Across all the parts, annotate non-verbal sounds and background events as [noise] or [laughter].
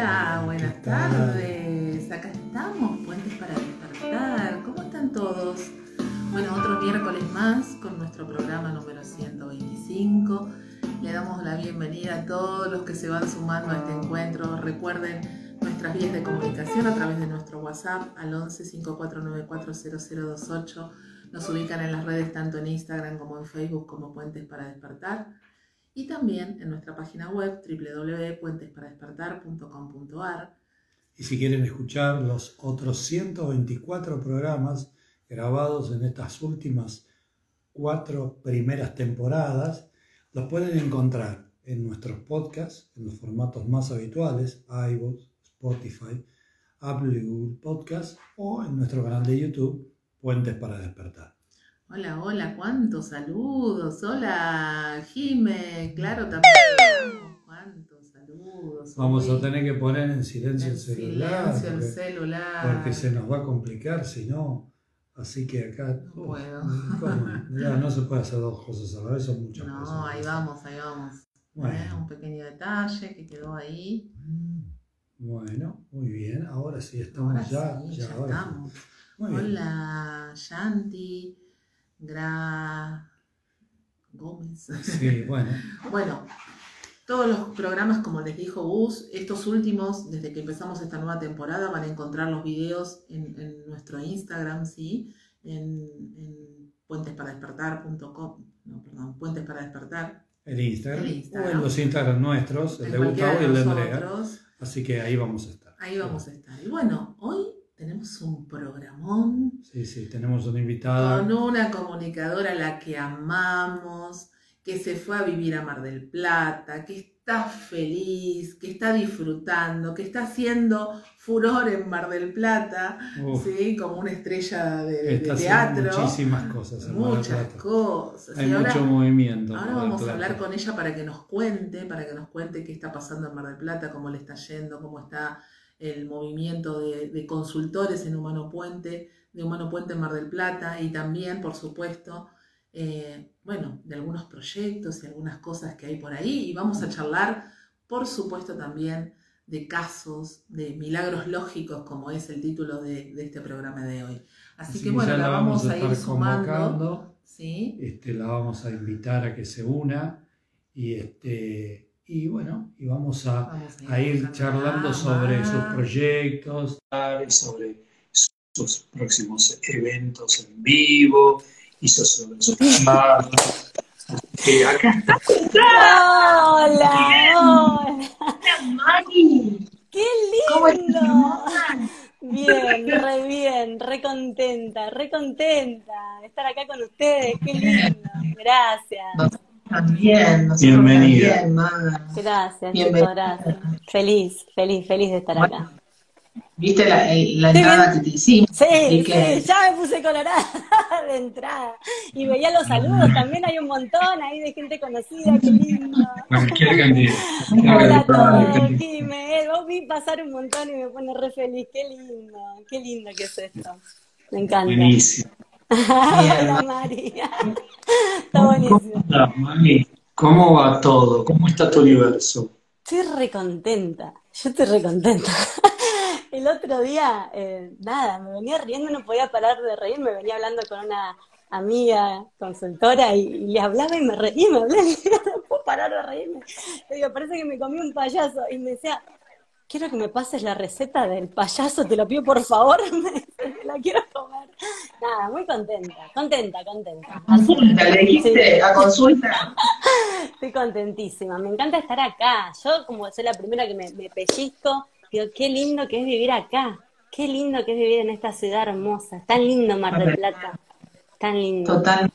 Hola, buenas tardes. Acá estamos, Puentes para despertar. ¿Cómo están todos? Bueno, otro miércoles más con nuestro programa número 125. Le damos la bienvenida a todos los que se van sumando a este encuentro. Recuerden nuestras vías de comunicación a través de nuestro WhatsApp al 11 5494 Nos ubican en las redes tanto en Instagram como en Facebook como Puentes para Despertar y también en nuestra página web www.puentesparadespertar.com.ar. Y si quieren escuchar los otros 124 programas grabados en estas últimas cuatro primeras temporadas, los pueden encontrar en nuestros podcasts, en los formatos más habituales, iVoox, Spotify, Apple y Google Podcasts, o en nuestro canal de YouTube, Puentes para Despertar. Hola, hola, cuántos saludos. Hola, Jime, claro, también. Cuántos saludos. Vamos a tener que poner en silencio el celular. Silencio el celular. Porque se nos va a complicar si no. Así que acá. No puedo. [laughs] No se puede hacer dos cosas a la vez, son muchas no, cosas. No, ahí vamos, ahí vamos. Bueno. Un pequeño detalle que quedó ahí. Bueno, muy bien. Ahora sí estamos ya. ya, estamos. Hola, Shanti. Gra Gómez. Sí, bueno. [laughs] bueno, todos los programas, como les dijo Gus, estos últimos, desde que empezamos esta nueva temporada, van a encontrar los videos en, nuestro Instagram, ¿sí? En, en puentesparadespertar.com, no, perdón, puentes para despertar. El Instagram, O en los Instagram nuestros, el de Gustavo y el de Andrea. Así que ahí vamos a estar. Ahí vamos a estar. Y bueno, hoy tenemos un programón. Sí, sí, tenemos una invitada. Con una comunicadora a la que amamos, que se fue a vivir a Mar del Plata, que está feliz, que está disfrutando, que está haciendo furor en Mar del Plata, ¿sí? como una estrella de, teatro. Muchísimas cosas. muchas cosas. Hay mucho movimiento. Ahora vamos a hablar con ella para que nos cuente, para que nos cuente qué está pasando en Mar del Plata, cómo le está yendo, cómo está el movimiento de, consultores en Humano Puente, de Humano Puente en Mar del Plata y también, por supuesto, eh, bueno, de algunos proyectos y algunas cosas que hay por ahí. Y vamos a charlar, por supuesto, también de casos, de milagros lógicos, como es el título de, este programa de hoy. Así, que bueno, la, vamos, a, ir sumando. ¿sí? Este, la vamos a invitar a que se una y este y bueno, y vamos a, ir charlando sobre sus proyectos, sobre sus próximos eventos en vivo y sobre sus [laughs] charlas. acá está. Hola, hola. Mari. ¡Qué lindo! Bien, re bien, re contenta, re contenta de estar acá con ustedes, qué lindo. Gracias. También, Bienvenida. Gracias, gracias. Feliz, feliz, feliz de estar acá. ¿Viste la, eh, la entrada que te hicimos? Sí, sí, ya me puse colorada [laughs] de entrada. Y veía los saludos, también hay un montón ahí de gente conocida, qué lindo. Cualquier cantidad. [laughs] Hola a todos, Jimé. Vos vi pasar un montón y me pone re feliz, qué lindo, qué lindo que es esto. Me encanta. Buenísimo. [laughs] Hola María. Está buenísimo. Hola, Mami. ¿Cómo va todo? ¿Cómo está tu universo? Estoy recontenta. Yo estoy recontenta. [laughs] El otro día, eh, nada, me venía riendo, no podía parar de reír, me venía hablando con una amiga consultora y, le hablaba y me reía, me hablaba [laughs] y no puedo parar de reírme. Le digo, parece que me comí un payaso. Y me decía, quiero que me pases la receta del payaso, te lo pido por favor, me la quiero comer. Nada, muy contenta, contenta, contenta. Consulta, le dijiste, a consulta. [laughs] Estoy contentísima, me encanta estar acá. Yo, como soy la primera que me, me pellizco, digo, qué lindo que es vivir acá, qué lindo que es vivir en esta ciudad hermosa, tan lindo Mar del Plata, tan lindo. Total.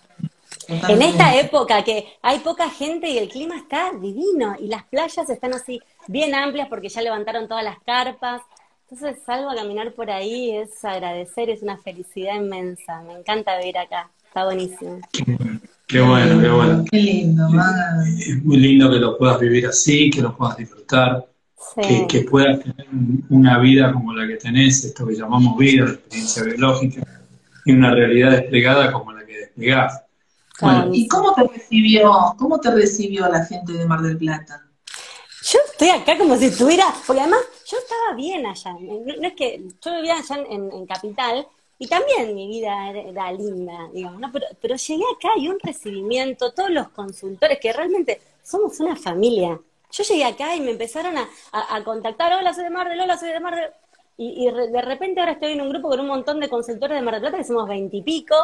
En esta época que hay poca gente y el clima está divino y las playas están así bien amplias porque ya levantaron todas las carpas. Entonces salgo a caminar por ahí, es agradecer, es una felicidad inmensa. Me encanta vivir acá, está buenísimo. Qué bueno, qué bueno. Qué lindo, Es muy lindo que lo puedas vivir así, que lo puedas disfrutar, que, puedas tener una vida como la que tenés, esto que llamamos vida, experiencia biológica, y una realidad desplegada como la que desplegás. ¿Y cómo te recibió, cómo te recibió la gente de Mar del Plata? Yo estoy acá como si estuviera, porque además yo estaba bien allá, no, es que yo vivía allá en, Capital y también mi vida era, linda, digamos, ¿no? pero, pero llegué acá y un recibimiento, todos los consultores, que realmente somos una familia. Yo llegué acá y me empezaron a, a, contactar, hola, soy de Mar del, hola, soy de Mar del... Y, de repente ahora estoy en un grupo con un montón de consultores de Mar del Plata, que somos veintipico,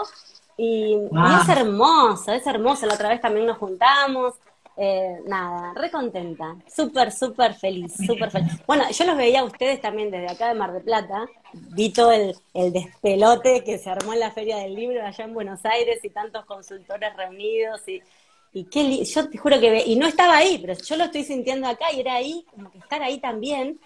y, y, es hermoso, es hermoso. La otra vez también nos juntamos, eh, nada, re contenta, súper, súper feliz, súper feliz. Bueno, yo los veía a ustedes también desde acá de Mar del Plata, vi todo el, el despelote que se armó en la Feria del Libro allá en Buenos Aires y tantos consultores reunidos y, y qué yo te juro que, ve, y no estaba ahí, pero yo lo estoy sintiendo acá y era ahí, como que estar ahí también,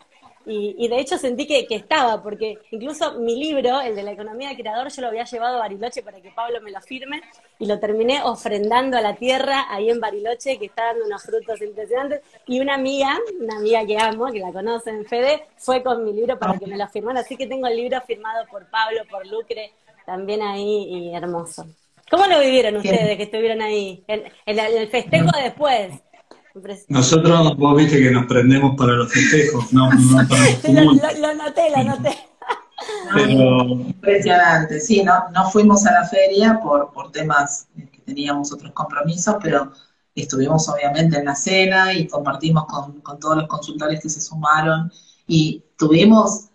y, de hecho sentí que, estaba, porque incluso mi libro, el de la economía del creador, yo lo había llevado a Bariloche para que Pablo me lo firme y lo terminé ofrendando a la tierra ahí en Bariloche, que está dando unos frutos impresionantes. Y una amiga, una amiga que amo, que la conocen, Fede, fue con mi libro para que me lo firmara. Así que tengo el libro firmado por Pablo, por Lucre, también ahí y hermoso. ¿Cómo lo vivieron ustedes que estuvieron ahí? En, el festejo después. Nosotros, vos viste que nos prendemos para los festejos, no, no [laughs] para lo, lo, noté, lo noté. Impresionante, sí, no, no fuimos a la feria por, por temas que teníamos otros compromisos, pero estuvimos obviamente en la cena y compartimos con, con todos los consultores que se sumaron y tuvimos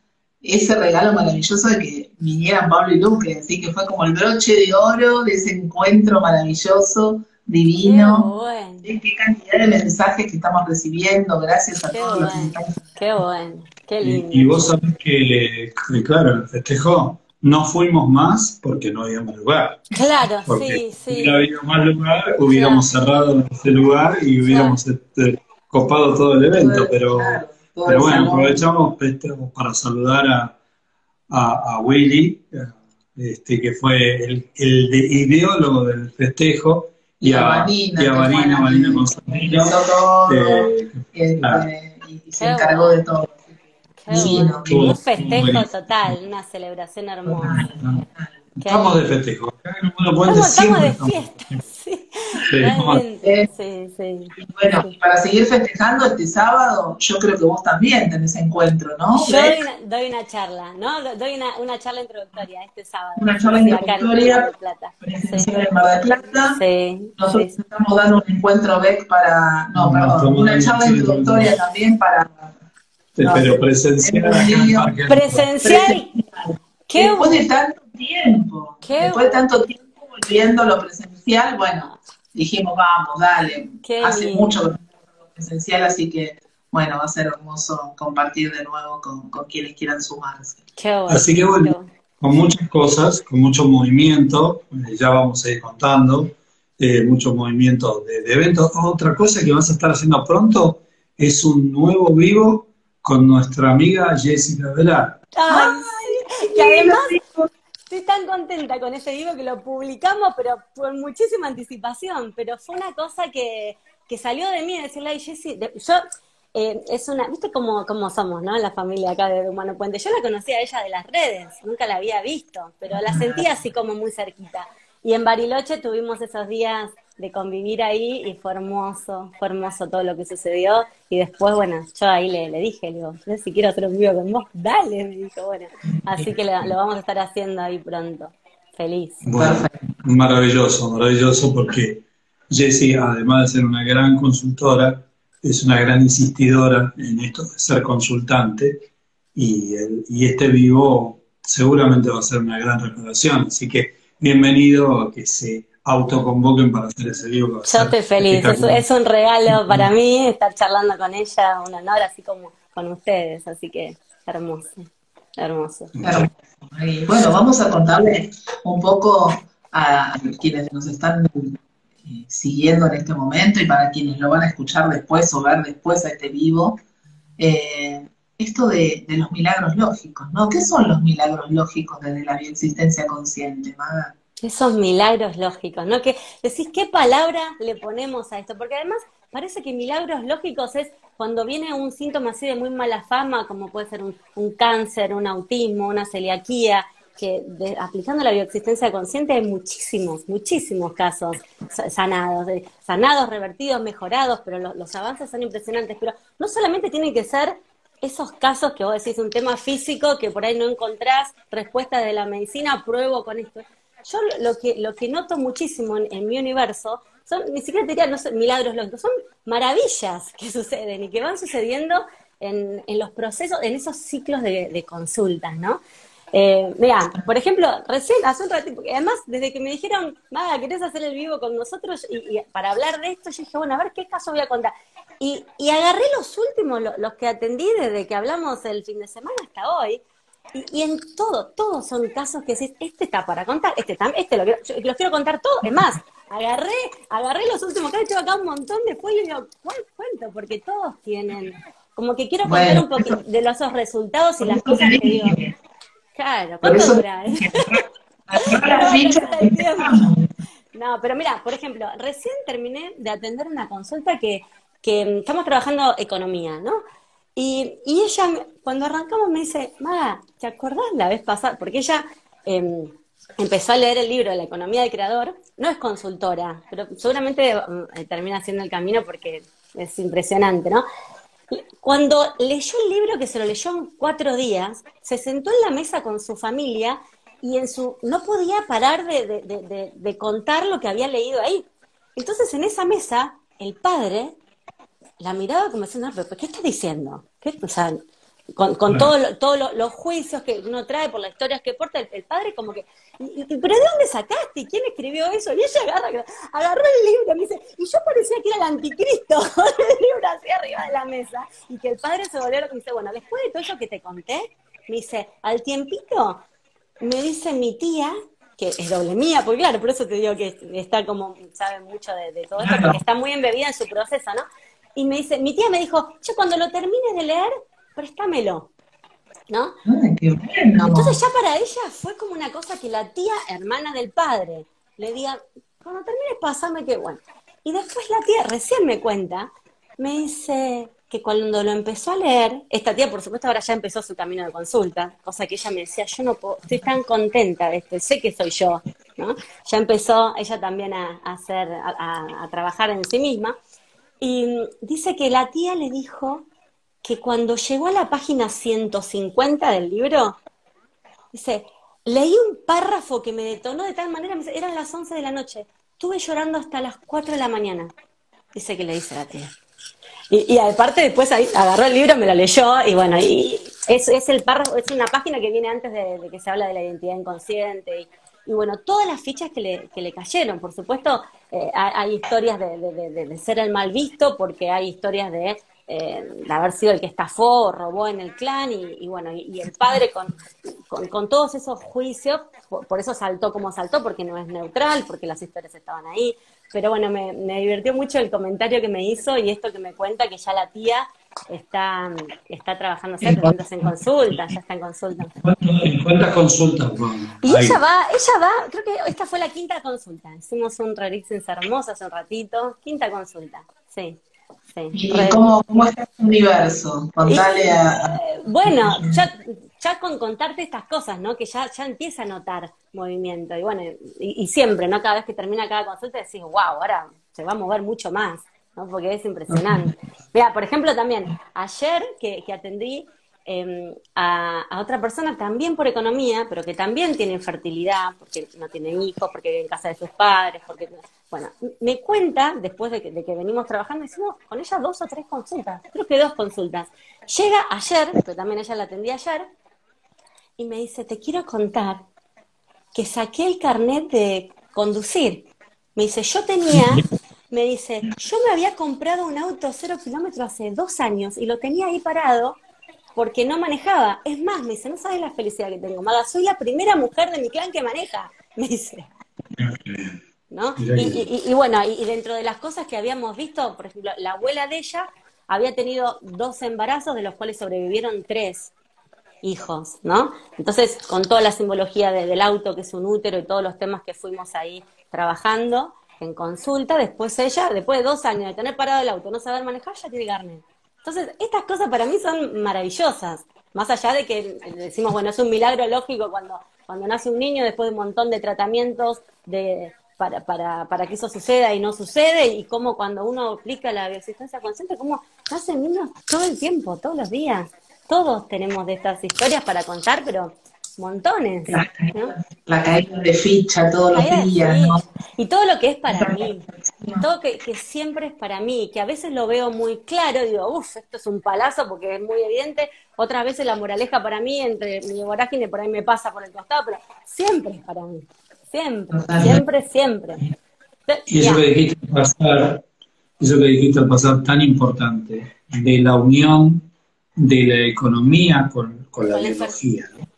ese regalo maravilloso de que vinieran Pablo y Luque, así que fue como el broche de oro de ese encuentro maravilloso divino. Qué, qué cantidad de mensajes que estamos recibiendo, gracias a todos los que estamos. Qué bueno, qué lindo. Y, vos sabés que, claro, el festejo no fuimos más porque no había más lugar. Claro, sí, sí. Si hubiera habido más lugar, hubiéramos cerrado ese lugar y hubiéramos este, copado todo el evento, pero, pero bueno, aprovechamos para saludar a, a, a Willy, este, que fue el, el ideólogo del festejo, y a Vanina, y a Vanina, Vanina Constantino, eh, y se encargó de todo. un festejo total, una celebración hermosa. Estamos de festejo. estamos, de fiesta, [laughs] sí. Sí, sí, Bueno, para seguir festejando este sábado, yo creo que vos también tenés encuentro, ¿no? Yo doy una, doy una, charla, ¿no? Doy una, una, charla introductoria este sábado. Una charla introductoria presencial en Mar del Plata. Sí, Nosotros estamos dando un encuentro BEC para, no, perdón, una charla introductoria también para... pero presencial. Presencial. Después de tanto tiempo, después de tanto tiempo volviendo a lo presencial, bueno, dijimos, vamos, dale. Hace mucho presencial, así que, bueno, va a ser hermoso compartir de nuevo con, quienes quieran sumarse. así que, bueno, con muchas cosas, con mucho movimiento, eh, ya vamos a ir contando, eh, mucho movimiento de, eventos. Otra cosa que vas a estar haciendo pronto es un nuevo vivo con nuestra amiga Jessica Velar. Ay, y además estoy tan contenta con ese vivo que lo publicamos, pero por muchísima anticipación, pero fue una cosa que, que salió de mí, decirle, ay, Jessy, yo, eh, es una, viste cómo, cómo somos, ¿no? La familia acá de Humano Puente. Yo la conocía a ella de las redes, nunca la había visto, pero la sentía así como muy cerquita. Y en Bariloche tuvimos esos días de convivir ahí y fue hermoso, fue hermoso todo lo que sucedió. Y después, bueno, yo ahí le, le dije, le digo, si quiero hacer un video con vos, dale, me dijo, bueno. Así que lo, vamos a estar haciendo ahí pronto. Feliz. Bueno, maravilloso, maravilloso porque Jessie, además de ser una gran consultora, es una gran insistidora en esto de ser consultante y, y este vivo seguramente va a ser una gran reparación. Así que bienvenido a que se autoconvoquen para hacer ese vivo. Yo estoy feliz, es, un regalo para mí estar charlando con ella, un honor así como con ustedes, así que hermoso, hermoso. bueno, vamos a contarle un poco a quienes nos están eh, siguiendo en este momento y para quienes lo van a escuchar después o ver después a este vivo, eh, esto de, de, los milagros lógicos, ¿no? ¿Qué son los milagros lógicos desde la bioexistencia consciente, Maga? Esos milagros lógicos, ¿no? Que decís, ¿qué palabra le ponemos a esto? Porque además parece que milagros lógicos es cuando viene un síntoma así de muy mala fama, como puede ser un, cáncer, un autismo, una celiaquía, que aplicando la bioexistencia consciente hay muchísimos, muchísimos casos sanados, sanados, revertidos, mejorados, pero los avances son impresionantes. Pero no solamente tienen que ser esos casos que vos decís, un tema físico que por ahí no encontrás respuesta de la medicina, pruebo con esto. Yo lo que, lo que noto muchísimo en, mi universo son, ni siquiera te diría, no sé, milagros lógicos, son maravillas que suceden y que van sucediendo en, en los procesos, en esos ciclos de, consultas, ¿no? Eh, por ejemplo, recién, hace un ratito, además, desde que me dijeron, Maga, ¿querés hacer el vivo con nosotros? Y, para hablar de esto, yo dije, bueno, a ver qué caso voy a contar. Y, agarré los últimos, los, que atendí desde que hablamos el fin de semana hasta hoy, y, en todo, todos son casos que decís, este está para contar, este este lo quiero, los quiero contar todos. Es más, agarré, agarré los últimos que he hecho acá un montón después y digo, ¿cuál cuento? Porque todos tienen, como que quiero contar un poquito de los resultados y las cosas que digo. Claro, ¿cuánto dura? [laughs] no, pero mira, por ejemplo, recién terminé de atender una consulta que, que estamos trabajando economía, ¿no? Y, y, ella, cuando arrancamos, me dice, Maga, ¿te acordás la vez pasada? Porque ella em, empezó a leer el libro de la economía del creador, no es consultora, pero seguramente mm, termina haciendo el camino porque es impresionante, ¿no? Cuando leyó el libro, que se lo leyó en cuatro días, se sentó en la mesa con su familia y en su no podía parar de, contar lo que había leído ahí. Entonces en esa mesa, el padre la miraba como diciendo, pero ¿qué está diciendo? ¿Qué? O sea, con, con todos los juicios que uno trae por las historias que porta, el, padre como que, ¿pero de dónde sacaste? ¿Quién escribió eso? Y ella agarra, agarró el libro y me dice, y yo parecía que era el anticristo, [laughs] el libro así arriba de la mesa, y que el padre se volvió y me dice, bueno, después de todo eso que te conté, me dice, al tiempito, me dice mi tía, que es doble mía, porque claro, por eso te digo que está como, sabe mucho de, de todo esto, porque está muy embebida en su proceso, ¿no? Y me dice, mi tía me dijo, yo cuando lo termines de leer, préstamelo. ¿No? Entonces ya para ella fue como una cosa que la tía, hermana del padre, le diga, cuando termines pásame que bueno. Y después la tía recién me cuenta, me dice que cuando lo empezó a leer, esta tía por supuesto ahora ya empezó su camino de consulta, cosa que ella me decía, yo no puedo, estoy tan contenta de esto, sé que soy yo, ¿no? Ya empezó ella también a, hacer, a trabajar en sí misma. Y dice que la tía le dijo que cuando llegó a la página 150 del libro, dice, leí un párrafo que me detonó de tal manera, eran las 11 de la noche, estuve llorando hasta las 4 de la mañana, dice que le dice la tía. Y, aparte después ahí agarró el libro, me lo leyó y bueno, y es, es el párrafo, es una página que viene antes de, que se habla de la identidad inconsciente y, bueno, todas las fichas que le, que le cayeron, por supuesto, eh, hay, historias de, de, ser el mal visto, porque hay historias de eh, de haber sido el que estafó o robó en el clan y, bueno, y, el padre con, con, todos esos juicios, por, eso saltó como saltó, porque no es neutral, porque las historias estaban ahí. Pero bueno, me, me divirtió mucho el comentario que me hizo y esto que me cuenta que ya la tía está, está trabajando, o en consulta, ya está en consulta. ¿Cuántas consultas? Y ella va, ella va, creo que esta fue la quinta consulta. Hicimos un Rarixens hermoso hace un ratito, quinta consulta, sí. ¿Y cómo, cómo está el universo? Contale a... Eh, bueno, ya, ya con contarte estas cosas, ¿no? Que ya, ya empieza a notar movimiento. Y bueno, y, siempre, ¿no? Cada vez que termina cada consulta decís, wow, ahora se va a mover mucho más, ¿no? Porque es impresionante. Vea, por ejemplo, también, ayer que, que atendí Em, a, otra persona también por economía, pero que también tiene infertilidad, porque no tiene hijos, porque vive en casa de sus padres, porque, bueno, me cuenta, después de que, venimos trabajando, hicimos con ella dos o tres consultas, creo que dos consultas. Llega ayer, pero también ella la atendí ayer, y me dice, te quiero contar que saqué el carnet de conducir. Me dice, yo tenía, me dice, yo me había comprado un auto cero kilómetros hace dos años y lo tenía ahí parado porque no manejaba. Es más, me dice, no sabes la felicidad que tengo, Maga, soy la primera mujer de mi clan que maneja, [laughs] me dice. ¿No? Y, bueno, y, dentro de las cosas que habíamos visto, por ejemplo, la abuela de ella había tenido dos embarazos, de los cuales sobrevivieron tres hijos, ¿no? Entonces, con toda la simbología del auto, que es un útero, y todos los temas que fuimos ahí trabajando en consulta, después ella, después de dos años de tener parado el auto, no saber manejar, ya tiene carne. Entonces, estas cosas para mí son maravillosas. Más allá de que decimos, bueno, es un milagro lógico cuando, cuando nace un niño después de un montón de tratamientos de, para, para, para que eso suceda y no sucede, y cómo cuando uno aplica la bioexistencia consciente, cómo nacen niños todo el tiempo, todos los días. todos tenemos de estas historias para contar, pero montones. La, ¿no? la caída de ficha todos los días, ficha. ¿no? Y todo lo que es para mí, todo que, que siempre es para mí, que a veces lo veo muy claro, digo, uff, esto es un palazo porque es muy evidente, otras veces la moraleja para mí, entre mi vorágine por ahí me pasa por el costado, pero siempre es para mí, siempre, siempre, siempre. Y eso que dijiste al pasar, eso que dijiste al pasar tan importante, de la unión de la economía con, Con la biología, ¿no?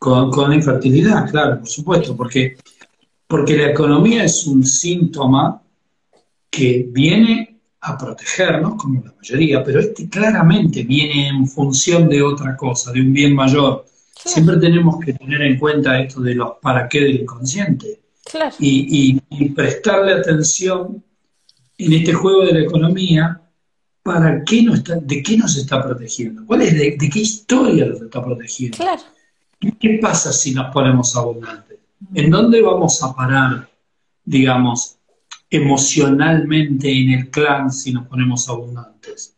Con, con la infertilidad, claro, por supuesto, porque, porque la economía es un síntoma que viene a protegernos, como la mayoría, pero este claramente viene en función de otra cosa, de un bien mayor. Siempre tenemos que tener en cuenta esto de los para qué del inconsciente Claro. y, y- y prestarle atención en este juego de la economía para qué nos está, de qué nos está protegiendo, cuál es de, de qué historia nos está protegiendo, Claro. ¿Qué, pasa si nos ponemos abundantes, en dónde vamos a parar, digamos, emocionalmente en el clan si nos ponemos abundantes.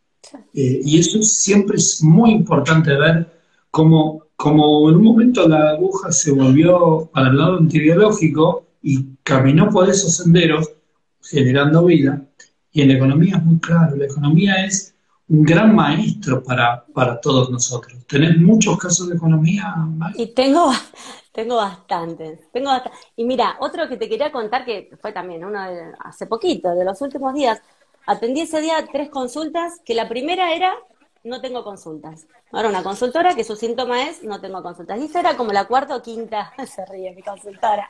Eh, y eso siempre es muy importante ver cómo, cómo en un momento la aguja se volvió para el lado antibiológico y caminó por esos senderos generando vida. Y en la economía es muy claro, la economía es un gran maestro para, para todos nosotros. ¿Tenés muchos casos de economía? Y tengo, [laughs] tengo bastantes, tengo Y mira, otro que te quería contar que fue también uno de, hace poquito, de los últimos días, atendí ese día tres consultas, que la primera era no tengo consultas. Ahora una consultora que su síntoma es no tengo consultas. Y esa era como la cuarta o quinta, [laughs] se ríe mi consultora.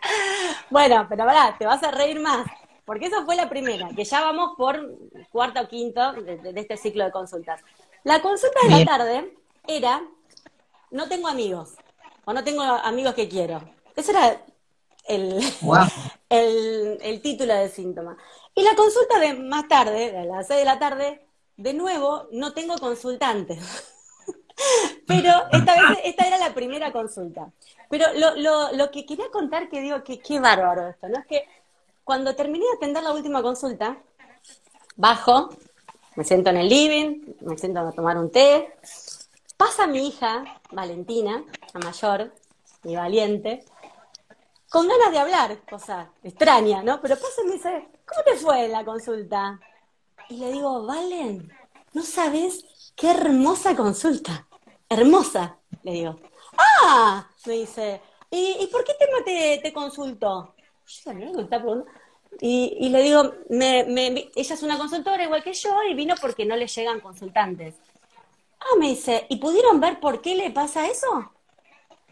Bueno, pero pará, te vas a reír más, porque esa fue la primera, que ya vamos por cuarta o quinto de, este ciclo de consultas. La consulta de la tarde era no tengo amigos o no tengo amigos que quiero. Ese era el, Wow. [laughs] el, el título del síntoma. Y la consulta de más tarde, a las 6 de la tarde, de nuevo, no tengo consultantes. [laughs] Pero esta vez, esta era la primera consulta. Pero lo, lo, lo que quería contar, que digo que qué bárbaro esto, ¿no? Es que cuando terminé de atender la última consulta, bajo, me siento en el living, me siento a tomar un té, pasa mi hija, Valentina, la mayor, mi valiente, con ganas de hablar, cosa extraña, ¿no? Pero pasa y me dice, ¿cómo te fue la consulta? Y le digo, Valen, no sabes qué hermosa consulta. Hermosa, le digo. ¡Ah! Me dice, ¿y, y por qué tema te, te consultó? Y, le digo, ella es una consultora igual que yo y vino porque no le llegan consultantes. Ah, me dice, ¿y pudieron ver por qué le pasa eso?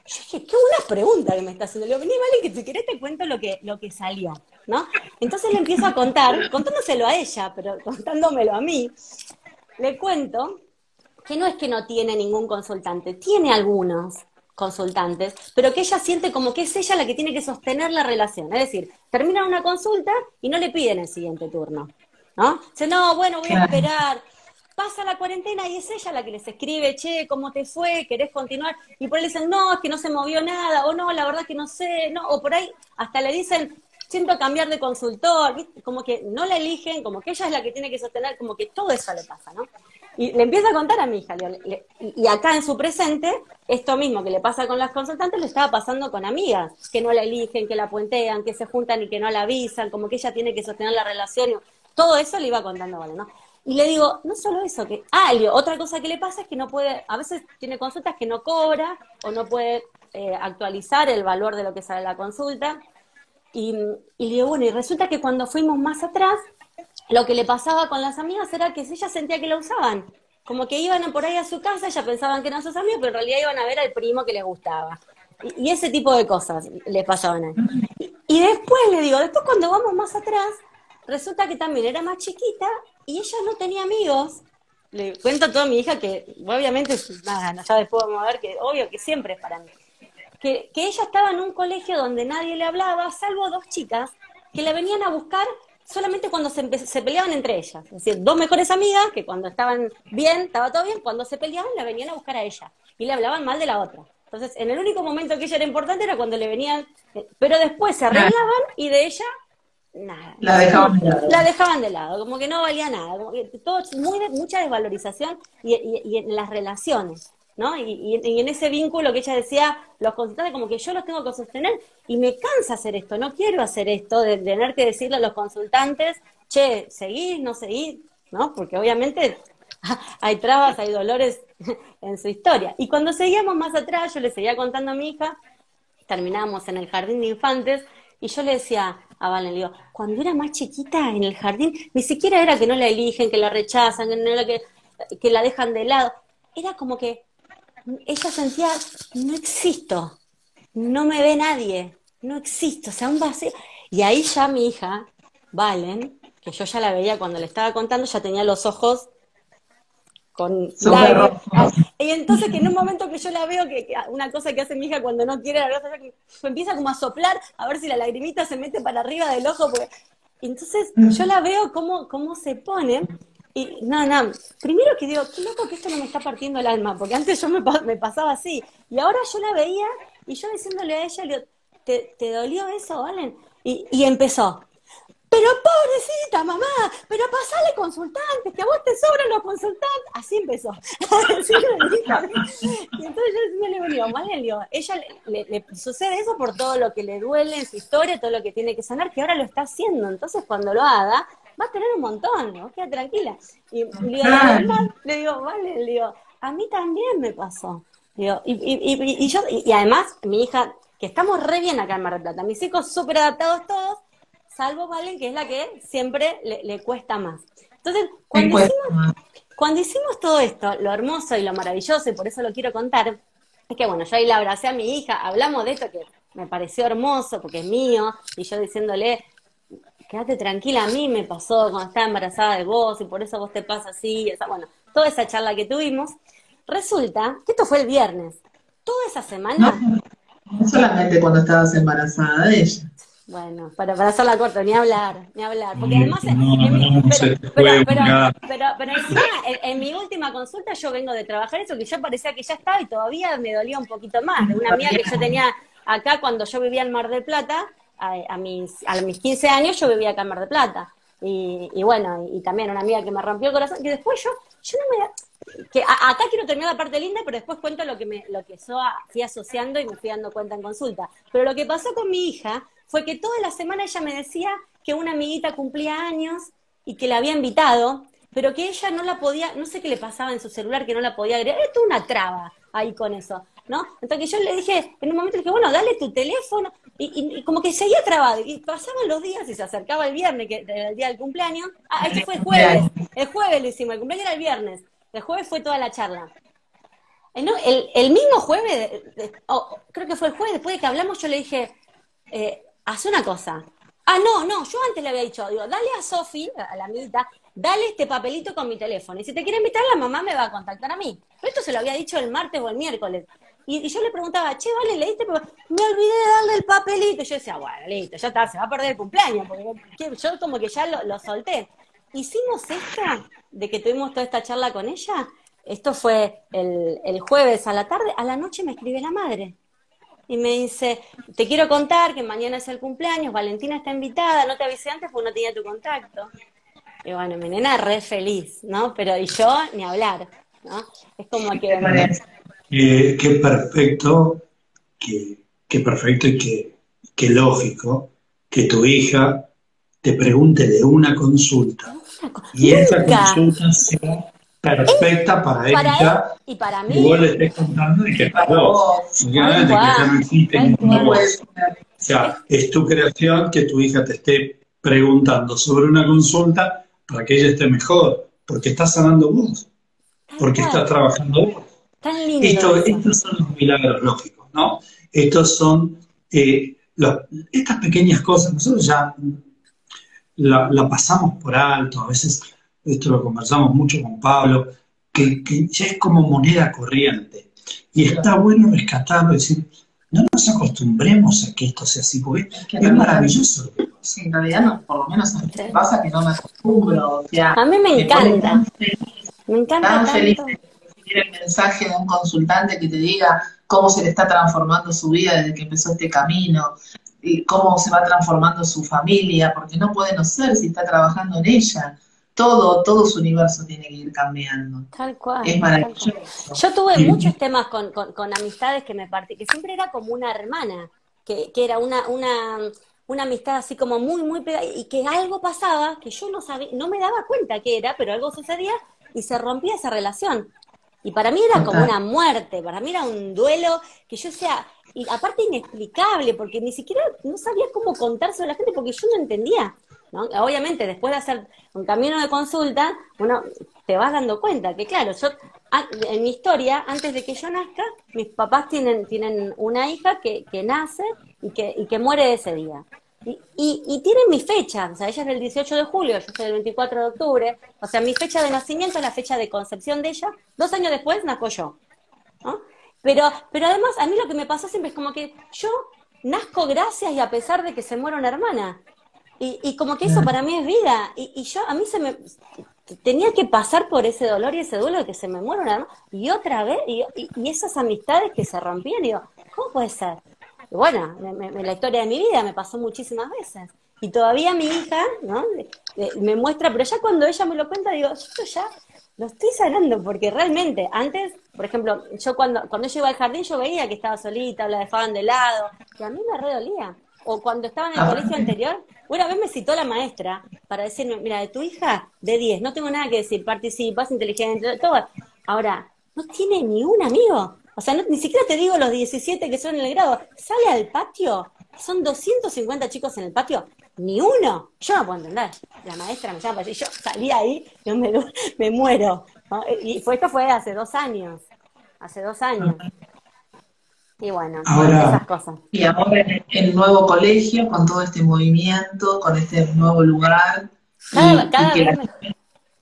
Yo dije, qué buena pregunta que me está haciendo. Le digo, vení, vale, que si querés te cuento lo que, lo que salió, ¿no? Entonces le empiezo a contar, contándoselo a ella, pero contándomelo a mí. Le cuento que no es que no tiene ningún consultante, tiene algunos consultantes, pero que ella siente como que es ella la que tiene que sostener la relación. Es decir, termina una consulta y no le piden el siguiente turno, ¿no? Dice, no, bueno, voy a esperar. Pasa la cuarentena y es ella la que les escribe, che, ¿cómo te fue? ¿Querés continuar? Y por ahí le dicen, no, es que no se movió nada, o no, la verdad que no sé, no, o por ahí hasta le dicen, siento cambiar de consultor, como que no la eligen, como que ella es la que tiene que sostener, como que todo eso le pasa, ¿no? Y le empieza a contar a mi hija, y acá en su presente, esto mismo que le pasa con las consultantes, le estaba pasando con amigas, que no la eligen, que la puentean, que se juntan y que no la avisan, como que ella tiene que sostener la relación, y todo eso le iba contando. ¿no? Y le digo, no solo eso, que, ah, digo, otra cosa que le pasa es que no puede, a veces tiene consultas que no cobra o no puede eh, actualizar el valor de lo que sale la consulta. Y, le digo, bueno, y resulta que cuando fuimos más atrás, lo que le pasaba con las amigas era que ella sentía que la usaban. Como que iban por ahí a su casa, ella pensaban que eran sus amigos, pero en realidad iban a ver al primo que les gustaba. Y, ese tipo de cosas les pasaban a. Y, y después le digo, después cuando vamos más atrás, resulta que también era más chiquita y ella no tenía amigos. Le cuento a toda mi hija que, obviamente, nada, ya después vamos a ver que, obvio que siempre es para mí que, que ella estaba en un colegio donde nadie le hablaba, salvo dos chicas que la venían a buscar solamente cuando se, se peleaban entre ellas. Es decir, dos mejores amigas que cuando estaban bien, estaba todo bien, cuando se peleaban la venían a buscar a ella y le hablaban mal de la otra. Entonces, en el único momento que ella era importante era cuando le venían, eh, pero después se arreglaban y de ella, nada. La dejaban de lado. La dejaban de lado, como que no valía nada, como que todo, muy mucha desvalorización y, y- y en las relaciones. ¿No? Y, y, en ese vínculo que ella decía, los consultantes como que yo los tengo que sostener y me cansa hacer esto, no quiero hacer esto de tener que decirle a los consultantes, che, seguís, no seguís, ¿no? Porque obviamente [laughs] hay trabas, hay dolores [laughs] en su historia. Y cuando seguíamos más atrás, yo le seguía contando a mi hija, terminábamos en el jardín de infantes, y yo le decía a Valen, le digo, cuando era más chiquita en el jardín, ni siquiera era que no la eligen, que la rechazan, que, no que, que la dejan de lado. Era como que ella sentía, no existo, no me ve nadie, no existo, o sea, un vacío. Y ahí ya mi hija, Valen, que yo ya la veía cuando le estaba contando, ya tenía los ojos con Y entonces que en un momento que yo la veo, que, una cosa que hace mi hija cuando no quiere la verdad, que empieza como a soplar a ver si la lagrimita se mete para arriba del ojo. Porque... Entonces yo la veo cómo, cómo se pone y no, no, primero que digo, qué loco que esto no me está partiendo el alma, porque antes yo me, pasaba así, y ahora yo la veía y yo diciéndole a ella, digo, ¿te, te dolió eso, Valen? Y, y empezó, pero pobrecita mamá, pero pasale consultantes, que a vos te sobran los consultantes. Así empezó. [laughs] y entonces yo le digo, Valen, ella le, le, sucede eso por todo lo que le duele en su historia, todo lo que tiene que sanar, que ahora lo está haciendo. Entonces cuando lo haga, va a tener un montón, ¿no? Queda tranquila. Y le digo, le digo, vale, le digo, a mí también me pasó. Digo, y, y, y, yo, y, además, mi hija, que estamos re bien acá en Mar del Plata, mis hijos súper adaptados todos, salvo Valen, que es la que siempre le, cuesta más. Entonces, cuando hicimos, cuando hicimos todo esto, lo hermoso y lo maravilloso, y por eso lo quiero contar, es que bueno, yo ahí la abracé a mi hija, hablamos de esto que me pareció hermoso porque es mío, y yo diciéndole, quédate tranquila, a mí me pasó cuando estaba embarazada de vos y por eso vos te pasa así, esa, bueno, toda esa charla que tuvimos. Resulta que esto fue el viernes. Toda esa semana... No, solamente cuando estabas embarazada de ella. Bueno, para, para hacerla corta, ni hablar, ni hablar. Porque además, pero, pero, pero, encima, en, mi última consulta yo vengo de trabajar eso que yo parecía que ya estaba y todavía me dolía un poquito más. De una amiga que yo tenía acá cuando yo vivía en Mar del Plata, a, mis, a mis 15 años yo vivía acá en Mar de Plata. Y, bueno, y, también una amiga que me rompió el corazón, que después yo, yo no me... Que acá quiero terminar la parte linda, pero después cuento lo que me lo que yo fui asociando y me fui dando cuenta en consulta. Pero lo que pasó con mi hija fue que toda la semana ella me decía que una amiguita cumplía años y que la había invitado, pero que ella no la podía, no sé qué le pasaba en su celular, que no la podía agregar. Esto una traba ahí con eso. ¿No? Entonces yo le dije, en un momento le dije, bueno, dale tu teléfono, y, como que seguía trabado, y pasaban los días y se acercaba el viernes, que era el día del cumpleaños, ah, este fue el jueves, el jueves lo hicimos, el cumpleaños era el viernes, el jueves fue toda la charla. Eh, el, mismo jueves, creo que fue el jueves, después de que hablamos, yo le dije, eh, haz una cosa. Ah, no, no, yo antes le había dicho, digo, dale a Sofi, a la amiguita, dale este papelito con mi teléfono. Y si te quiere invitar, la mamá me va a contactar a mí. Pero esto se lo había dicho el martes o el miércoles. Y, yo le preguntaba, che, vale, leíste, me olvidé de darle el papelito. Y yo decía, bueno, listo, ya está, se va a perder el cumpleaños, porque yo como que ya lo, solté. Hicimos esto de que tuvimos toda esta charla con ella. Esto fue el, el jueves a la tarde. A la noche me escribe la madre y me dice, te quiero contar que mañana es el cumpleaños, Valentina está invitada, no te avisé antes porque no tenía tu contacto. Y bueno, mi nena re feliz, ¿no? Pero y yo ni hablar, ¿no? Es como que... qué perfecto, qué, perfecto y qué, qué lógico que tu hija te pregunte de una consulta y esa consulta sea perfecta para, ella y para mí. Y vos le estés contando y que para vos. que O sea, es tu creación que tu hija te esté preguntando sobre una consulta para que ella esté mejor, porque está sanando vos, porque está trabajando vos. Esto, estos son los milagros lógicos, ¿no? Estos son eh, estas pequeñas cosas, nosotros ya la, pasamos por alto, a veces esto lo conversamos mucho con Pablo, que, ya es como moneda corriente. Y está bueno rescatarlo y decir, no nos acostumbremos a que esto sea así, porque es, maravilloso. Sí, en realidad, no, por lo menos a mí me pasa que no me acostumbro. a mí me encanta. me encanta. Tan feliz de recibir el mensaje de un consultante que te diga cómo se le está transformando su vida desde que empezó este camino, y cómo se va transformando su familia, porque no puede no ser si está trabajando en ella todo, todo su universo tiene que ir cambiando. Tal cual. Es maravilloso. Yo tuve muchos temas con, con, con amistades que me partí, que siempre era como una hermana, que, que era una, una, una amistad así como muy, muy pegada, y que algo pasaba que yo no sabía, no me daba cuenta que era, pero algo sucedía y se rompía esa relación. Y para mí era como una muerte, para mí era un duelo que yo sea, y aparte inexplicable, porque ni siquiera no sabía cómo contárselo a la gente, porque yo no entendía. ¿no? Obviamente, después de hacer un camino de consulta, uno te vas dando cuenta que, claro, yo en mi historia, antes de que yo nazca, mis papás tienen, tienen una hija que, que nace y que, y que muere ese día. Y, y, y tienen mi fecha, o sea, ella es del 18 de julio, yo soy del 24 de octubre, o sea, mi fecha de nacimiento es la fecha de concepción de ella, dos años después nazco yo. ¿no? Pero, pero además, a mí lo que me pasó siempre es como que yo nazco gracias y a pesar de que se muera una hermana. Y, y como que eso para mí es vida. Y, y yo, a mí se me. Tenía que pasar por ese dolor y ese duelo de que se me muera una hermana. Y otra vez, y, y- y esas amistades que se rompían, y digo, ¿cómo puede ser? Y bueno, me- la historia de mi vida me pasó muchísimas veces. Y todavía mi hija, ¿no? Me muestra, pero ya cuando ella me lo cuenta, digo, yo esto ya lo estoy sanando, porque realmente, antes, por ejemplo, yo cuando, cuando yo iba al jardín, yo veía que estaba solita, la dejaban de lado, que a mí me redolía. O cuando estaba en el Ah. colegio anterior, una vez me citó la maestra para decirme, mira, de tu hija, de 10, no tengo nada que decir, participas, inteligente, todo. Ahora, no tiene ni un amigo. O sea, no- ni siquiera te digo los 17 que son en el grado. Sale al patio, son 250 chicos en el patio, ni uno. Yo no puedo entender. La maestra me llama decir, yo salí ahí, yo me, muero. ¿no? Y fue, esto fue hace dos años. Hace dos años. Y bueno, Ahora- esas cosas. Y ahora en el nuevo colegio, con todo este movimiento, con este nuevo lugar, y, Cada, cada y que, vez la, me-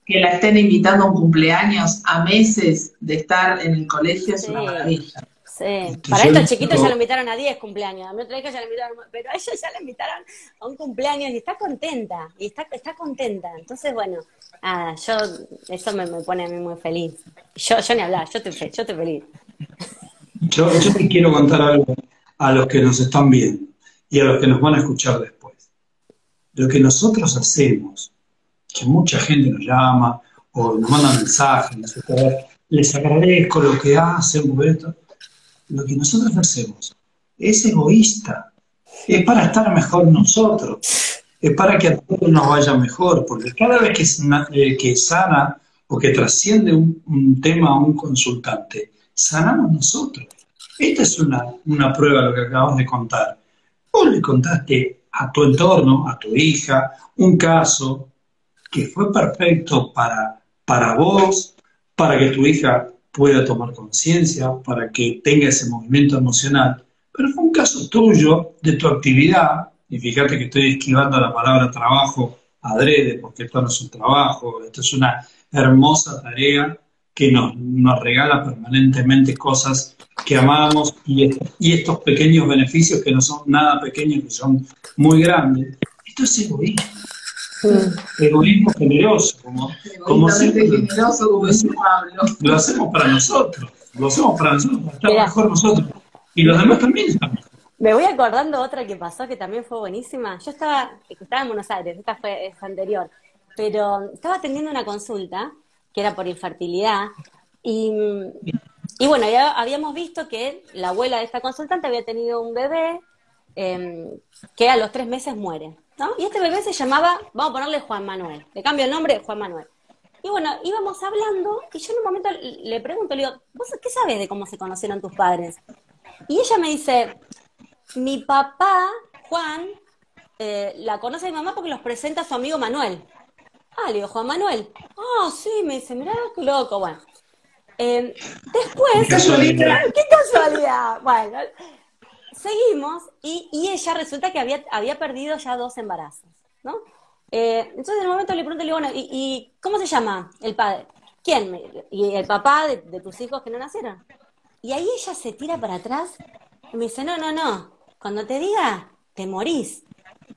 que la estén invitando a un cumpleaños a meses de estar en el colegio es una maravilla. Sí, para estos chiquitos ya lo invitaron a 10 cumpleaños, a mi otra hija ya la invitaron, pero a ella ya la invitaron a un cumpleaños y está contenta, y está, está contenta. Entonces, bueno, yo, eso me, me pone a mí muy feliz. Yo, yo ni hablar, yo estoy, fe- yo estoy feliz. Yo, yo te quiero contar algo a los que nos están viendo y a los que nos van a escuchar después. Lo que nosotros hacemos, que mucha gente nos llama o nos manda mensajes, les agradezco lo que hacen por esto. Lo que nosotros hacemos es egoísta, es para estar mejor nosotros, es para que a todos nos vaya mejor, porque cada vez que, sana- eh, que sana o que trasciende un, un tema a un consultante, sanamos nosotros. Esta es una, una prueba de lo que acabas de contar. Vos le contaste a tu entorno, a tu hija, un caso que fue perfecto para, para vos, para que tu hija pueda tomar conciencia, para que tenga ese movimiento emocional, pero fue un caso tuyo, de tu actividad, y fíjate que estoy esquivando la palabra trabajo adrede, porque esto no es un trabajo, esto es una hermosa tarea que nos, nos regala permanentemente cosas que amamos y, y estos pequeños beneficios que no son nada pequeños, que son muy grandes. Esto es egoísmo, [laughs] egoísmo generoso, como, como siempre generoso, como dice Pablo. lo hacemos para nosotros, lo hacemos para nosotros, para estar Mirá. mejor nosotros. Y los demás también están mejor. Me voy acordando otra que pasó que también fue buenísima. Yo estaba, estaba en Buenos Aires, esta fue es anterior, pero estaba atendiendo una consulta que era por infertilidad y, y bueno, ya habíamos visto que la abuela de esta consultante había tenido un bebé eh, que a los tres meses muere, ¿no? Y este bebé se llamaba, vamos a ponerle Juan Manuel, le cambio el nombre, Juan Manuel. Y bueno, íbamos hablando y yo en un momento le pregunto, le digo, ¿vos qué sabes de cómo se conocieron tus padres? Y ella me dice, mi papá, Juan, eh, la conoce a mi mamá porque los presenta a su amigo Manuel. Ah, le digo, Juan Manuel. Ah, sí, me dice, mirá qué loco. Bueno, Eh, después, Qué casualidad. [laughs] ¡Qué casualidad! Bueno, seguimos y, ella resulta que había, perdido ya dos embarazos, ¿no? Eh, entonces en el momento le pregunto, le digo, bueno, ¿y, y cómo se llama el padre? ¿Quién? Y el papá de, tus hijos que no nacieron. Y ahí ella se tira para atrás y me dice, no, no, no, cuando te diga, te morís.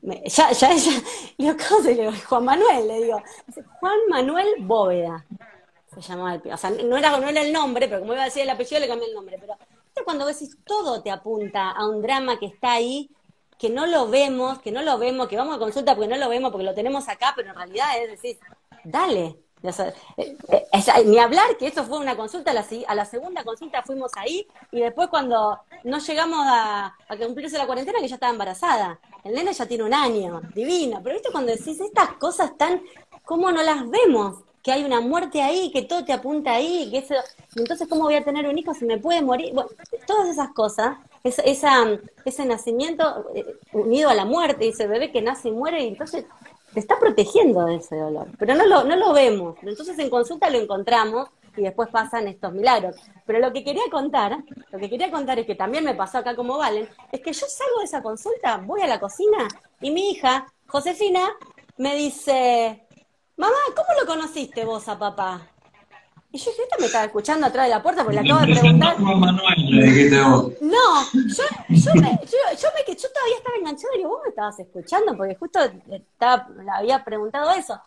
Ya, ya ella, [laughs] le digo. Juan Manuel, le digo. Juan Manuel Bóveda. Se llamaba el O sea, no era, no era el nombre, pero como iba a decir el apellido, le cambié el nombre. Pero ¿viste cuando decís todo te apunta a un drama que está ahí, que no lo vemos, que no lo vemos, que vamos a consulta porque no lo vemos, porque lo tenemos acá, pero en realidad es decir, dale. Eh, eh, ni hablar que eso fue una consulta, a la, a la, segunda consulta fuimos ahí y después cuando no llegamos a, a cumplirse la cuarentena que ya estaba embarazada. El nene ya tiene un año, divino. Pero viste cuando decís estas cosas tan, ¿cómo no las vemos? Que hay una muerte ahí, que todo te apunta ahí, que eso, entonces ¿cómo voy a tener un hijo si me puede morir? Bueno, todas esas cosas, esa, ese nacimiento eh, unido a la muerte, ese bebé que nace y muere, y entonces te está protegiendo de ese dolor, pero no lo, no lo vemos. Entonces en consulta lo encontramos y después pasan estos milagros. Pero lo que quería contar, lo que quería contar es que también me pasó acá como Valen, es que yo salgo de esa consulta, voy a la cocina y mi hija, Josefina, me dice, mamá, ¿cómo lo conociste vos a papá? Y yo dije, esta me estaba escuchando atrás de la puerta porque le acabo de preguntar. No, yo, yo, me, yo, yo, me, yo todavía estaba enganchada y digo, vos me estabas escuchando porque justo estaba, le había preguntado eso.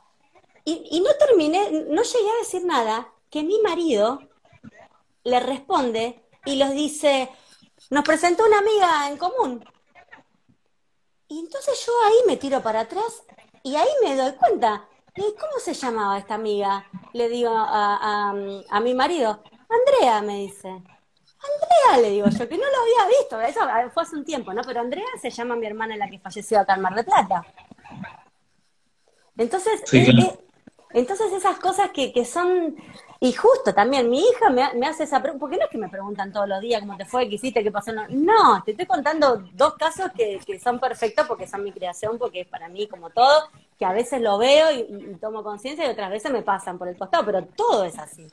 Y, y no terminé, no llegué a decir nada, que mi marido le responde y los dice, nos presentó una amiga en común. Y entonces yo ahí me tiro para atrás y ahí me doy cuenta ¿Cómo se llamaba esta amiga? Le digo a, mi marido. Andrea, me dice. Andrea, le digo yo, que no lo había visto. Eso fue hace un tiempo, ¿no? Pero Andrea se llama mi hermana la que falleció acá en Mar de Plata. Entonces, eh, eh, entonces esas cosas que, que son y justo también, mi hija me, hace esa pregunta, porque no es que me preguntan todos los días cómo te fue, qué hiciste, qué pasó. No, te estoy contando dos casos que, son perfectos porque son mi creación, porque es para mí como todo, que a veces lo veo y, tomo conciencia y otras veces me pasan por el costado, pero todo es así.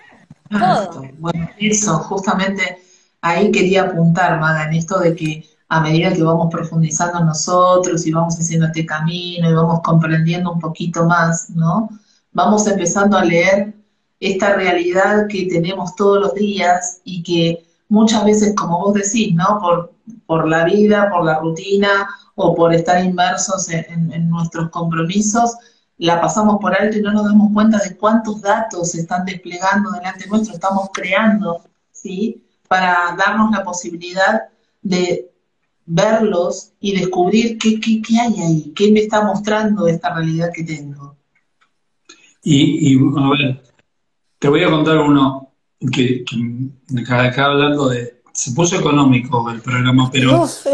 Todo. Bueno, eso, justamente ahí quería apuntar, Maga, en esto de que a medida que vamos profundizando nosotros y vamos haciendo este camino y vamos comprendiendo un poquito más, ¿no? Vamos empezando a leer esta realidad que tenemos todos los días y que muchas veces, como vos decís, ¿no? Por, por la vida, por la rutina o por estar inmersos en, nuestros compromisos, la pasamos por alto y no nos damos cuenta de cuántos datos se están desplegando delante nuestro, estamos creando, ¿sí? Para darnos la posibilidad de verlos y descubrir qué, qué, qué hay ahí, qué me está mostrando esta realidad que tengo. Y, y a ver, te voy a contar uno que, que acá hablando de. Se puso económico el programa, pero. se,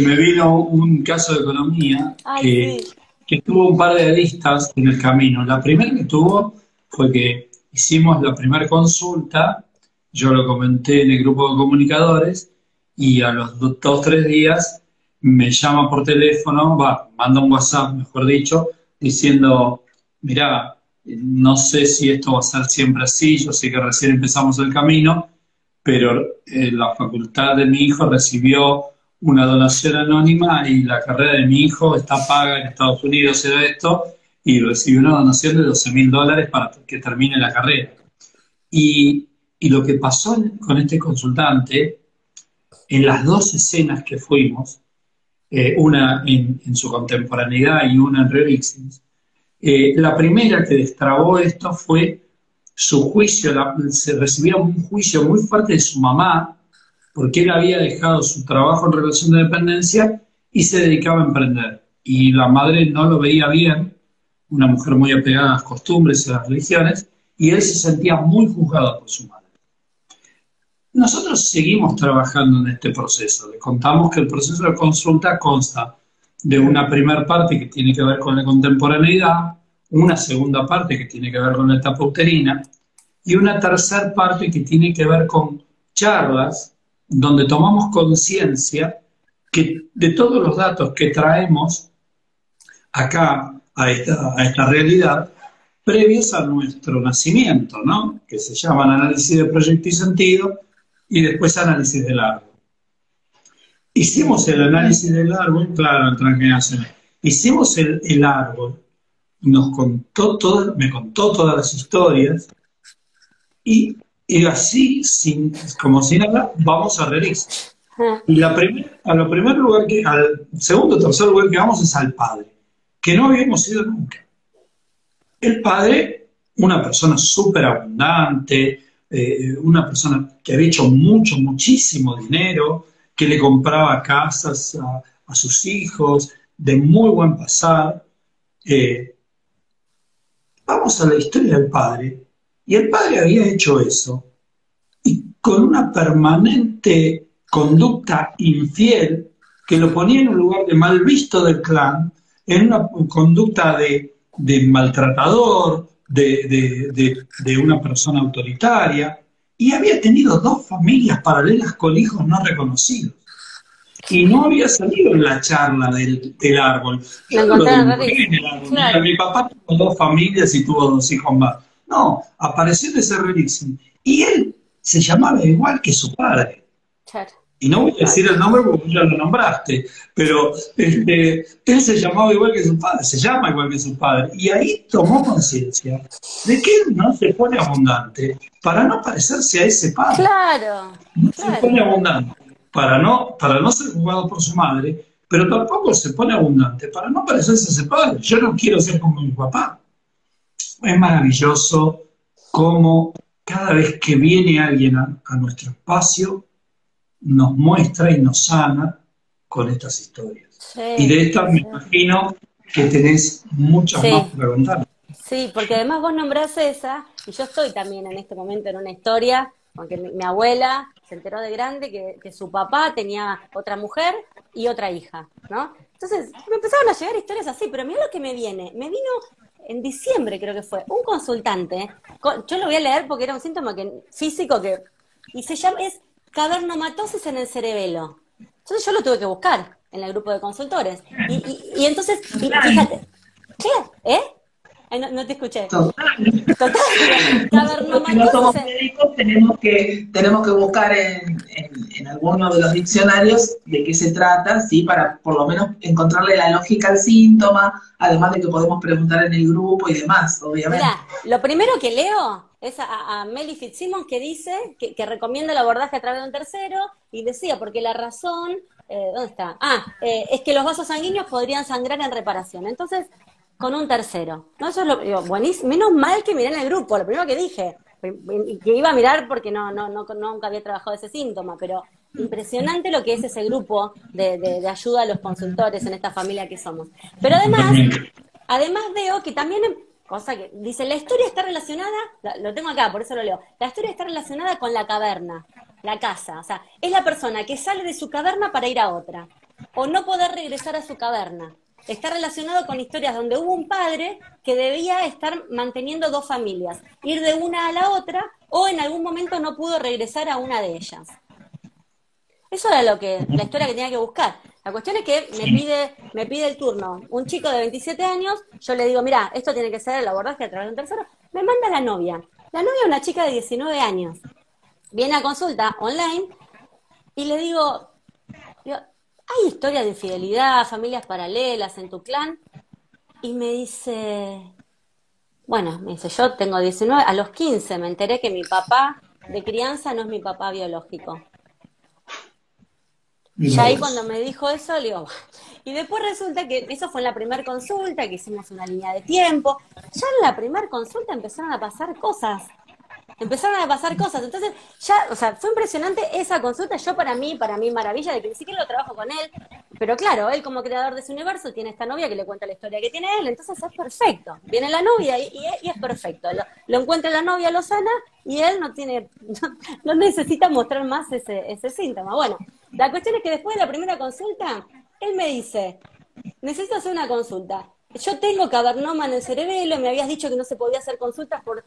me, vino un caso de economía que, que tuvo un par de aristas en el camino. La primera que tuvo fue que hicimos la primera consulta, yo lo comenté en el grupo de comunicadores, y a los dos o tres días me llama por teléfono, va, manda un WhatsApp, mejor dicho, diciendo, mira, no sé si esto va a ser siempre así, yo sé que recién empezamos el camino, pero eh, la facultad de mi hijo recibió una donación anónima y la carrera de mi hijo está paga en Estados Unidos, era esto, y recibió una donación de 12 mil dólares para que termine la carrera. Y, lo que pasó con este consultante, en las dos escenas que fuimos, eh, una en, su contemporaneidad y una en Revixins, eh, la primera que destrabó esto fue su juicio, se recibía un juicio muy fuerte de su mamá, porque él había dejado su trabajo en relación de dependencia y se dedicaba a emprender. Y la madre no lo veía bien, una mujer muy apegada a las costumbres y a las religiones, y él se sentía muy juzgado por su madre. Nosotros seguimos trabajando en este proceso. Le contamos que el proceso de consulta consta de una primera parte que tiene que ver con la contemporaneidad, una segunda parte que tiene que ver con la etapa uterina y una tercera parte que tiene que ver con charlas donde tomamos conciencia de todos los datos que traemos acá a esta, a realidad previos a nuestro nacimiento, ¿no? que se llaman análisis de proyecto y sentido y después análisis del árbol. Hicimos el análisis del árbol, claro, en transgeneracional. Hicimos el, el árbol, nos contó todo, me contó todas las historias y, y así, sin, como si nada, vamos a realizar. Y la a lo primer lugar que, al segundo o tercer lugar que vamos es al padre, que no habíamos ido nunca. El padre, una persona súper abundante, eh, una persona que había hecho mucho, muchísimo dinero, que le compraba casas a, sus hijos, de muy buen pasar, eh, vamos a la historia del padre, y el padre había hecho eso, y con una permanente conducta infiel que lo ponía en un lugar de mal visto del clan, en una conducta de, maltratador, de, de, una persona autoritaria, y había tenido dos familias paralelas con hijos no reconocidos. Y no había salido en la charla del, árbol. Mi papá tuvo dos familias y tuvo dos hijos más. No, apareció de ser. Y él se llamaba igual que su padre. Y no voy a decir el nombre porque ya lo nombraste, pero este, él se llamaba igual que su padre, se llama igual que su padre. Y ahí tomó conciencia de que él no se pone abundante para no parecerse a ese padre. Claro. No se pone abundante para no, para no ser jugado por su madre, pero tampoco se pone abundante para no parecerse a ese padre. Yo no quiero ser como mi papá. Es maravilloso cómo cada vez que viene alguien a nuestro espacio, nos muestra y nos sana con estas historias. y de estas me imagino que tenés muchas más preguntas. Sí, porque además vos nombrás esa, y yo estoy también en este momento en una historia, aunque mi, abuela se enteró de grande que, su papá tenía otra mujer y otra hija, ¿no? Entonces me empezaron a llegar historias así, pero mira lo que me viene. Me vino en diciembre, creo que fue, un consultante, yo lo voy a leer porque era un síntoma que, físico que, y se llama, es cavernomatosis en el cerebelo. Entonces yo lo tuve que buscar en el grupo de consultores. Y, y, entonces, fíjate, ¿qué? ¿Eh? No, te escuché. Total. [laughs] no somos médicos, tenemos que, tenemos que buscar en, en, alguno de los diccionarios de qué se trata, ¿sí? Para por lo menos encontrarle la lógica al síntoma, además de que podemos preguntar en el grupo y demás, obviamente. Mira, lo primero que leo es a, Meli Fitzsimons que dice que, recomienda el abordaje a través de un tercero y decía, porque la razón, eh, ¿dónde está? Ah, eh, es que los vasos sanguíneos podrían sangrar en reparación. Entonces, con un tercero. No, eso es lo buenísimo. Menos mal que miré en el grupo, lo primero que dije. Que iba a mirar porque no, no, no, nunca había trabajado ese síntoma, pero impresionante lo que es ese grupo de, de, ayuda a los consultores en esta familia que somos. Pero además, además veo que también cosa que dice, la historia está relacionada, lo tengo acá, por eso lo leo, la historia está relacionada con la caverna, la casa, o sea, es la persona que sale de su caverna para ir a otra, o no poder regresar a su caverna. Está relacionado con historias donde hubo un padre que debía estar manteniendo dos familias, ir de una a la otra, o en algún momento no pudo regresar a una de ellas. Eso era lo que, la historia que tenía que buscar. La cuestión es que me pide, me pide el turno un chico de 27 años, yo le digo, mira, esto tiene que ser el abordaje a través de un tercero, me manda la novia. La novia es una chica de 19 años. Viene a consulta online y le digo, ¿hay historias de infidelidad, familias paralelas en tu clan? Y me dice, bueno, me dice, yo tengo 19, a los 15 me enteré que mi papá de crianza no es mi papá biológico. Y ahí cuando me dijo eso, le digo, y después resulta que eso fue en la primera consulta, que hicimos una línea de tiempo. Ya en la primera consulta empezaron a pasar cosas. Empezaron a pasar cosas. Entonces, ya, o sea, fue impresionante esa consulta. Yo para mí, para mí, maravilla, de que lo trabajo con él. Pero claro, él como creador de ese universo tiene esta novia que le cuenta la historia que tiene él. Entonces es perfecto. Viene la novia y, es perfecto. Lo, encuentra la novia, lo sana y él no tiene, no, necesita mostrar más ese, ese síntoma. Bueno, la cuestión es que después de la primera consulta, él me dice, necesito hacer una consulta. Yo tengo cavernoma en el cerebelo, me habías dicho que no se podía hacer consultas por,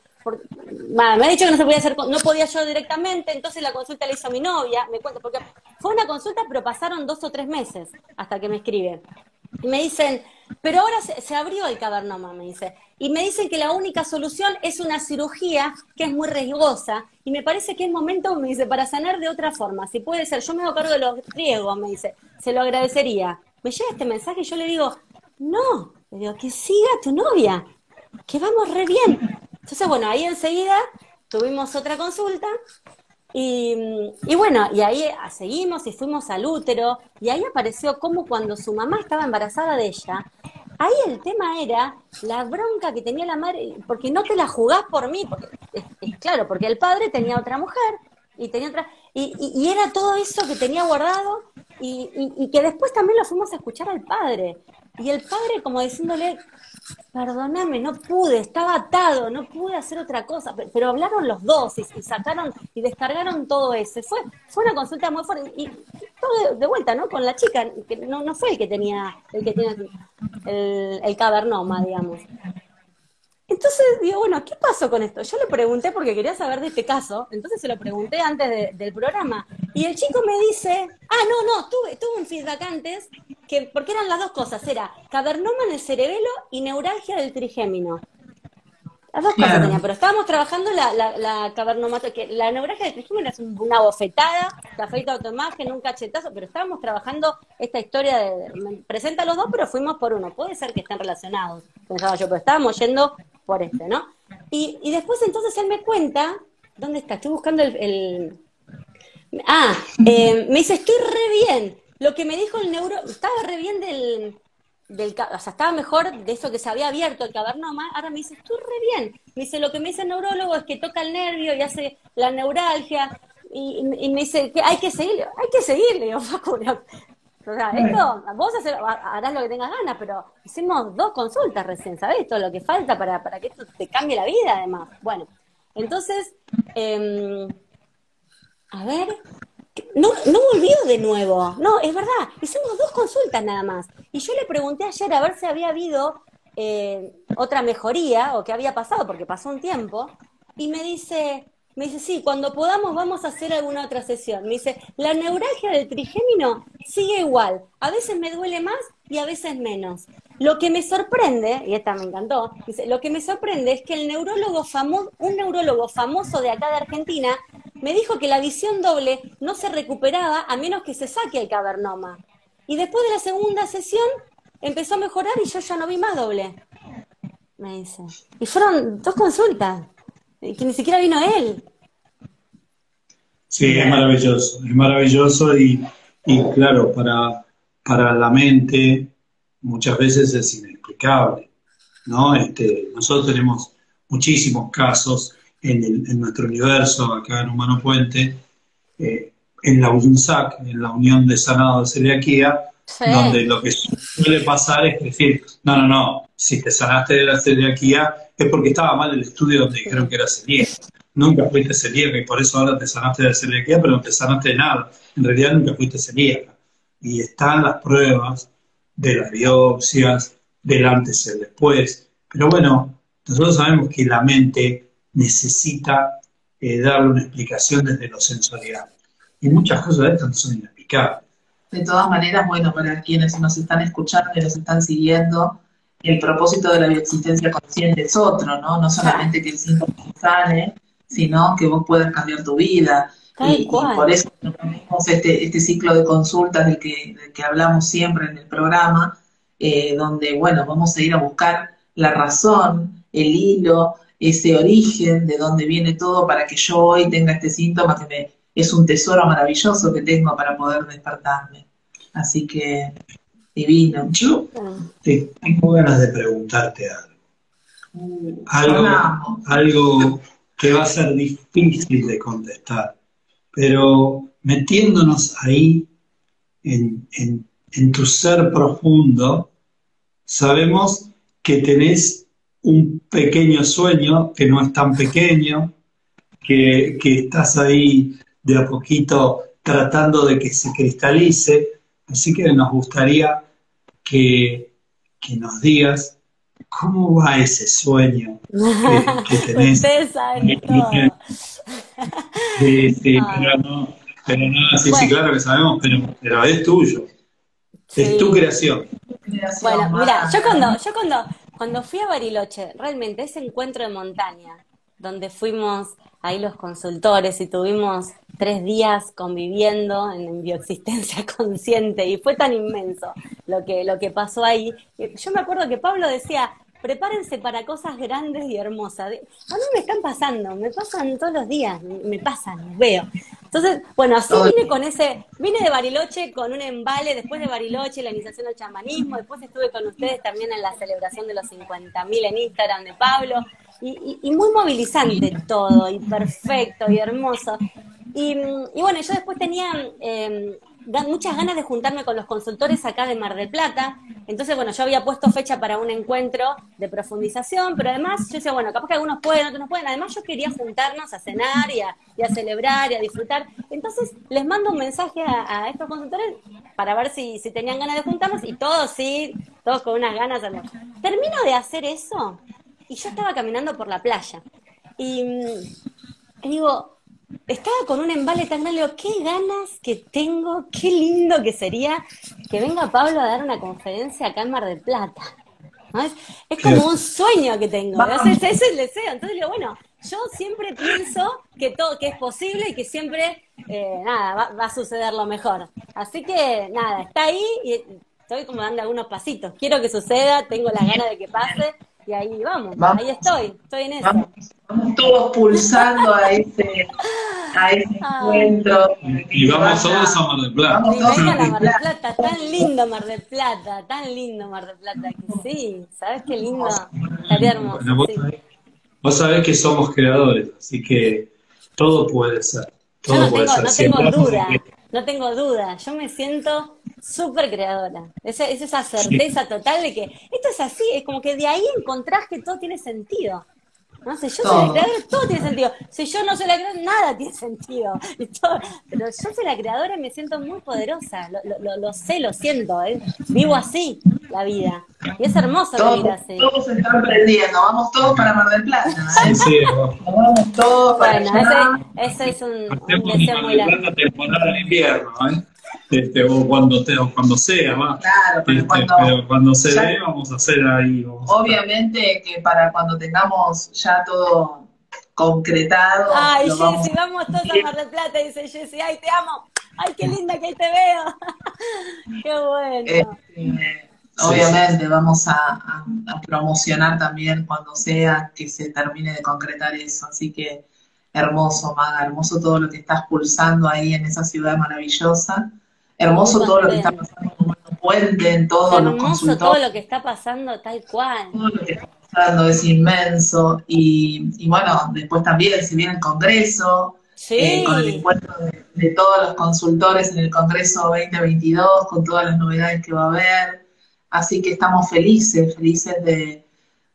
me ha dicho que no se podía hacer, no podía yo directamente, entonces la consulta la hizo mi novia, me cuento, porque fue una consulta, pero pasaron dos o tres meses hasta que me escribe. Y me dicen, pero ahora se, abrió el cavernoma, me dice. Y me dicen que la única solución es una cirugía que es muy riesgosa. Y me parece que es momento, me dice, para sanar de otra forma. Si puede ser, yo me hago cargo de los riesgos, me dice. Se lo agradecería. Me llega este mensaje y yo le digo, no, le digo, que siga tu novia, que vamos re bien. Entonces, bueno, ahí enseguida tuvimos otra consulta y, bueno, y ahí seguimos y fuimos al útero, y ahí apareció como cuando su mamá estaba embarazada de ella, ahí el tema era la bronca que tenía la madre, porque no te la jugás por mí, porque es, claro, porque el padre tenía otra mujer y tenía otra, y, y, era todo eso que tenía guardado y, y, que después también lo fuimos a escuchar al padre. Y el padre como diciéndole, perdóname, no pude, estaba atado, no pude hacer otra cosa, pero, hablaron los dos y, sacaron y descargaron todo eso. Fue, fue una consulta muy fuerte y todo de, vuelta, ¿no? Con la chica, que no, no fue el que tenía el que tenía el, el cavernoma, digamos. Entonces digo, bueno, ¿qué pasó con esto? Yo le pregunté porque quería saber de este caso, entonces se lo pregunté antes del programa. Y el chico me dice, ah, no, no, tuve, tuve un feedback antes, que, porque eran las dos cosas, era cavernoma en el cerebelo y neuralgia del trigémino. Las dos cosas tenía, pero estábamos trabajando la, la, la que la neuralgia del trigémino es una bofetada, la feita automática, un cachetazo, pero estábamos trabajando esta historia de, presenta los dos, pero fuimos por uno. Puede ser que estén relacionados, pensaba yo, pero estábamos yendo por este, ¿no? Y, y después entonces él me cuenta, ¿dónde está? Estoy buscando el... Ah, eh, me dice, estoy re bien. Lo que me dijo el neuro, estaba re bien del, del, o sea, estaba mejor de eso que se había abierto el cavernoma, ahora me dice, estoy re bien. Me dice, lo que me dice el neurólogo es que toca el nervio y hace la neuralgia, y, me dice que hay que seguirle, hay que seguirle, [laughs] o sea, esto, vos harás lo que tengas ganas, pero hicimos dos consultas recién, ¿sabés? Todo lo que falta para, para que esto te cambie la vida, además. Bueno, entonces, eh, a ver, no, no volvió de nuevo, no, es verdad, hicimos dos consultas nada más. Y yo le pregunté ayer a ver si había habido eh, otra mejoría o qué había pasado, porque pasó un tiempo, y me dice, me dice, sí, cuando podamos vamos a hacer alguna otra sesión. Me dice, la neuralgia del trigémino sigue igual. A veces me duele más y a veces menos. Lo que me sorprende, y esta me encantó, dice, lo que me sorprende es que el neurólogo famoso, un neurólogo famoso de acá de Argentina, me dijo que la visión doble no se recuperaba a menos que se saque el cavernoma. Y después de la segunda sesión empezó a mejorar y yo ya no vi más doble. Me dice. Y fueron dos consultas que ni siquiera vino él. Sí, es maravilloso, es maravilloso y, claro, para, para la mente muchas veces es inexplicable, ¿no? Este, nosotros tenemos muchísimos casos en, en nuestro universo, acá en Humano Puente, eh, en la UNSAC, en la Unión de Sanado de Celiaquía, donde lo que suele pasar es decir, no, no, no, si te sanaste de la celiaquía es porque estaba mal el estudio donde dijeron que era celíaca. Nunca fuiste celíaca y por eso ahora te sanaste de la celiaquía, pero no te sanaste de nada. En realidad nunca fuiste celíaca. Y están las pruebas de las biopsias, del antes y el después. Pero bueno, nosotros sabemos que la mente necesita eh, darle una explicación desde lo sensorial. Y muchas cosas de estas no son inexplicables. De todas maneras, bueno, para quienes nos están escuchando y nos están siguiendo, el propósito de la bioexistencia consciente es otro, ¿no? No solamente que el síntoma sale, sino que vos puedas cambiar tu vida. Y, por eso tenemos este, este ciclo de consultas del que, que hablamos siempre en el programa, eh, donde, bueno, vamos a ir a buscar la razón, el hilo, ese origen de dónde viene todo para que yo hoy tenga este síntoma que me, es un tesoro maravilloso que tengo para poder despertarme. Así que, divino. Yo tengo ganas de preguntarte algo. Algo, algo que va a ser difícil de contestar, pero metiéndonos ahí en, en tu ser profundo, sabemos que tenés un pequeño sueño que no es tan pequeño, que, estás ahí de a poquito tratando de que se cristalice. Así que nos gustaría que, nos digas cómo va ese sueño que, [laughs] tenés. Saben todo. Sí, sí, pero no, pero no, sí, sí, claro que sabemos, pero, pero es tuyo. Es tu creación. Bueno, mira, yo cuando, yo cuando cuando fui a Bariloche, realmente ese encuentro de montaña, donde fuimos ahí los consultores y tuvimos tres días conviviendo en, bioexistencia [laughs] consciente y fue tan inmenso lo que, lo que pasó ahí. Yo me acuerdo que Pablo decía, prepárense para cosas grandes y hermosas. A mí me están pasando, me pasan todos los días, me pasan, los veo. Entonces, bueno, así vine con ese, vine de Bariloche con un embale, después de Bariloche, la iniciación del chamanismo, después estuve con ustedes también en la celebración de los 50.000 en Instagram de Pablo, y, muy movilizante todo, y perfecto, y hermoso. Y, bueno, yo después tenía, em, muchas ganas de juntarme con los consultores acá de Mar del Plata. Entonces, bueno, yo había puesto fecha para un encuentro de profundización, pero además yo decía, bueno, capaz que algunos pueden, otros no pueden. Además, yo quería juntarnos a cenar y a, celebrar y a disfrutar. Entonces, les mando un mensaje a, estos consultores para ver si, si, tenían ganas de juntarnos y todos sí, todos con unas ganas. Termino de hacer eso y yo estaba caminando por la playa. Y, y digo, estaba con un embale tan grande, digo, qué ganas que tengo, qué lindo que sería que venga Pablo a dar una conferencia acá en Mar del Plata. Es, como un sueño que tengo, ese es el deseo. Entonces digo, bueno, yo siempre pienso que todo, que es posible y que siempre, eh, nada, va, a suceder lo mejor. Así que, nada, está ahí y estoy como dando algunos pasitos. Quiero que suceda, tengo la ganas de que pase y ahí vamos, ahí estoy, estoy en eso. Vamos, todos pulsando a ese, a ese encuentro. Y vamos todos a Mar del Plata. Vamos todos a Mar del Plata, tan lindo Mar del Plata, tan lindo Mar del Plata, que sí, ¿sabes qué lindo? Estaría hermoso. vos, sabés, que somos creadores, así que todo puede ser. Todo Yo no puede tengo, ser. no tengo duda, no tengo duda. Yo me siento súper creadora. Es, es, esa certeza total de que esto es así, es como que de ahí encontrás que todo tiene sentido. No sé, yo soy la creadora, todo tiene sentido. Si yo no soy la creadora, nada tiene sentido. pero yo soy la creadora y me siento muy poderosa. Lo, lo, lo sé, lo siento. ¿eh? Vivo así la vida. Y es hermoso vivir así. Todos se están prendiendo. Vamos todos para Mar del Plata. ¿eh? Sí, sí. Vamos todos para Bueno, ese, ese, es un, un deseo muy grande. temporada de invierno, ¿eh? Este, o cuando te, o cuando sea más. Claro, pero, este, cuando, pero cuando se dé vamos a hacer ahí. obviamente que para cuando tengamos ya todo concretado. Ay, Jessy, vamos todos a Mar del Plata, dice Jessy, ay, te amo, ay, qué linda que ahí te veo. [laughs] qué bueno. Este, obviamente vamos a, a, promocionar también cuando sea que se termine de concretar eso, así que hermoso, Maga, hermoso todo lo que estás pulsando ahí en esa ciudad maravillosa. Hermoso todo lo que está pasando en el Puente, en todos los consultorios. todo lo que está pasando tal cual. Todo lo que está pasando es inmenso. Y, bueno, después también se viene el Congreso, eh, con el encuentro de, todos los consultores en el Congreso 2022, con todas las novedades que va a haber. Así que estamos felices, felices de,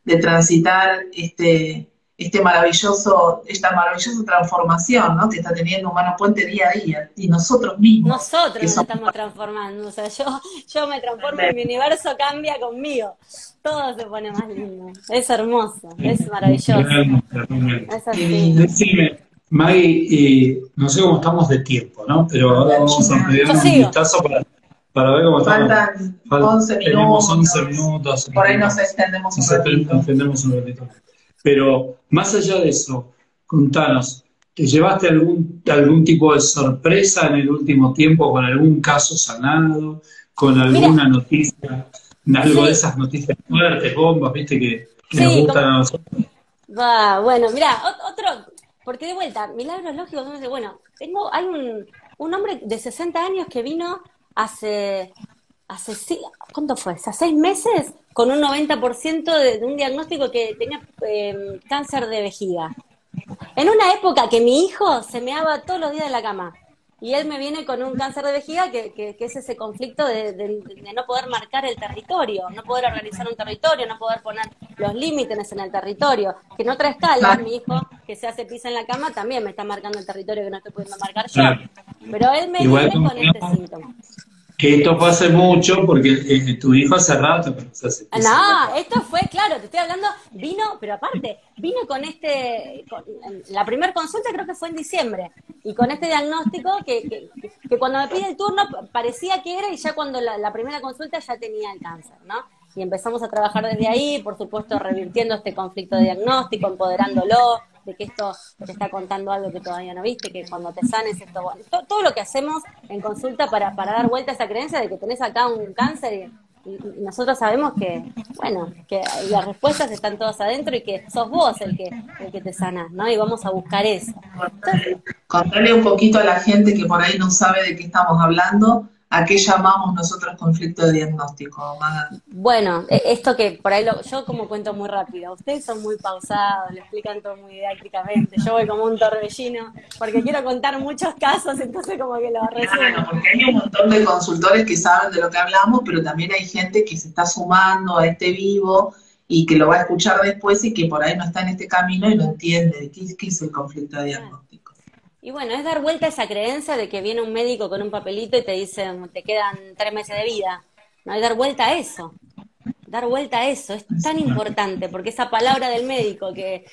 de transitar este, este maravilloso, esta maravillosa transformación ¿no? que está teniendo Humano Puente día a día, y nosotros mismos. Nosotros nos estamos transformando, o sea, yo, yo me transformo y mi universo cambia conmigo, todo se pone más lindo, es hermoso, es maravilloso. Es así. Decime, Maggie, no sé cómo estamos de tiempo, ¿no? Pero ahora vamos a pedir un vistazo para, para ver cómo estamos. Faltan 11 minutos. Tenemos 11 minutos. Por ahí nos extendemos un ratito. Nos extendemos un ratito. Pero más allá de eso, contanos, ¿te llevaste algún, algún tipo de sorpresa en el último tiempo con algún caso sanado, con alguna noticia, algo de esas noticias fuertes, bombas, viste, que, nos gustan a nosotros? Va, bueno, mira, otro, porque de vuelta, milagros lógicos, bueno, tengo, hay un, un hombre de 60 años que vino hace hace, ¿cuánto fue? Hace seis meses con un 90% de, de, un diagnóstico que tenía em, cáncer de vejiga. En una época que mi hijo se meaba todos los días en la cama. Y él me viene con un cáncer de vejiga que, que, es ese conflicto de, de, no poder marcar el territorio, no poder organizar un territorio, no poder poner los límites en el territorio. Que en otra escala, mi hijo que se hace pisa en la cama también me está marcando el territorio que no estoy pudiendo marcar yo. Pero él me viene con este síntoma. Que esto pase mucho porque eh, tu hijo hace rato No, esto fue, claro, te estoy hablando, vino, pero aparte, vino con este, la primera consulta creo que fue en diciembre, y con este diagnóstico que, que, cuando me pide el turno parecía que era y ya cuando la, la primera consulta ya tenía el cáncer, ¿no? Y empezamos a trabajar desde ahí, por supuesto, revirtiendo este conflicto de diagnóstico, empoderándolo, de que esto te está contando algo que todavía no viste, que cuando te sanes esto, bueno, todo, lo que hacemos en consulta para, para dar vuelta a esa creencia de que tenés acá un cáncer y, nosotros sabemos que, bueno, que las respuestas están todas adentro y que sos vos el que, el que te sanás, ¿no? Y vamos a buscar eso. Contarle un poquito a la gente que por ahí no sabe de qué estamos hablando. ¿A qué llamamos nosotros conflicto de diagnóstico, Bueno, e, esto que por ahí lo, yo como cuento muy rápido, ustedes son muy pausados, le explican todo muy didácticamente, yo voy como un torbellino, porque quiero contar muchos casos, entonces como que lo resumo. Claro, porque hay un montón de consultores que saben de lo que hablamos, pero también hay gente que se está sumando a este vivo y que lo va a escuchar después y que por ahí no está en este camino y no entiende qué, qué es el conflicto de diagnóstico. Y bueno, es dar vuelta a esa creencia de que viene un médico con un papelito y te dice, te quedan tres meses de vida. No, hay dar vuelta a eso. Dar vuelta a eso. Es tan importante porque esa palabra del médico que,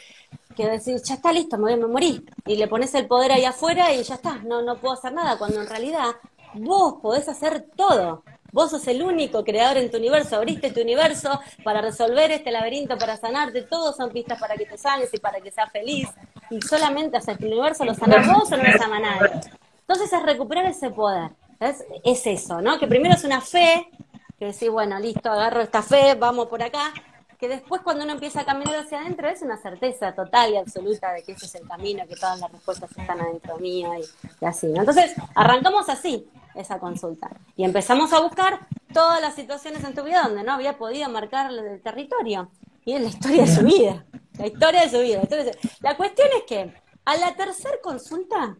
que decir, ya está listo, me voy a morir. Y le pones el poder ahí afuera y ya está, no, no puedo hacer nada. Cuando en realidad vos podés hacer todo. Vos sos el único creador en tu universo, abriste tu universo para resolver este laberinto, para sanarte, todos son pistas para que te sanes y para que seas feliz. Y solamente, o sea, el universo lo sana vos o no lo sana nadie. Entonces es recuperar ese poder. Es, es eso, ¿no? Que primero es una fe, que decir, bueno, listo, agarro esta fe, vamos por acá, que después cuando uno empieza a caminar hacia adentro es una certeza total y absoluta de que ese es el camino, que todas las respuestas están adentro mío y, así. Entonces, arrancamos así, esa consulta. Y empezamos a buscar todas las situaciones en tu vida donde no había podido marcar el territorio. Y es la historia de su vida. La historia de su vida. La cuestión es que a la tercera consulta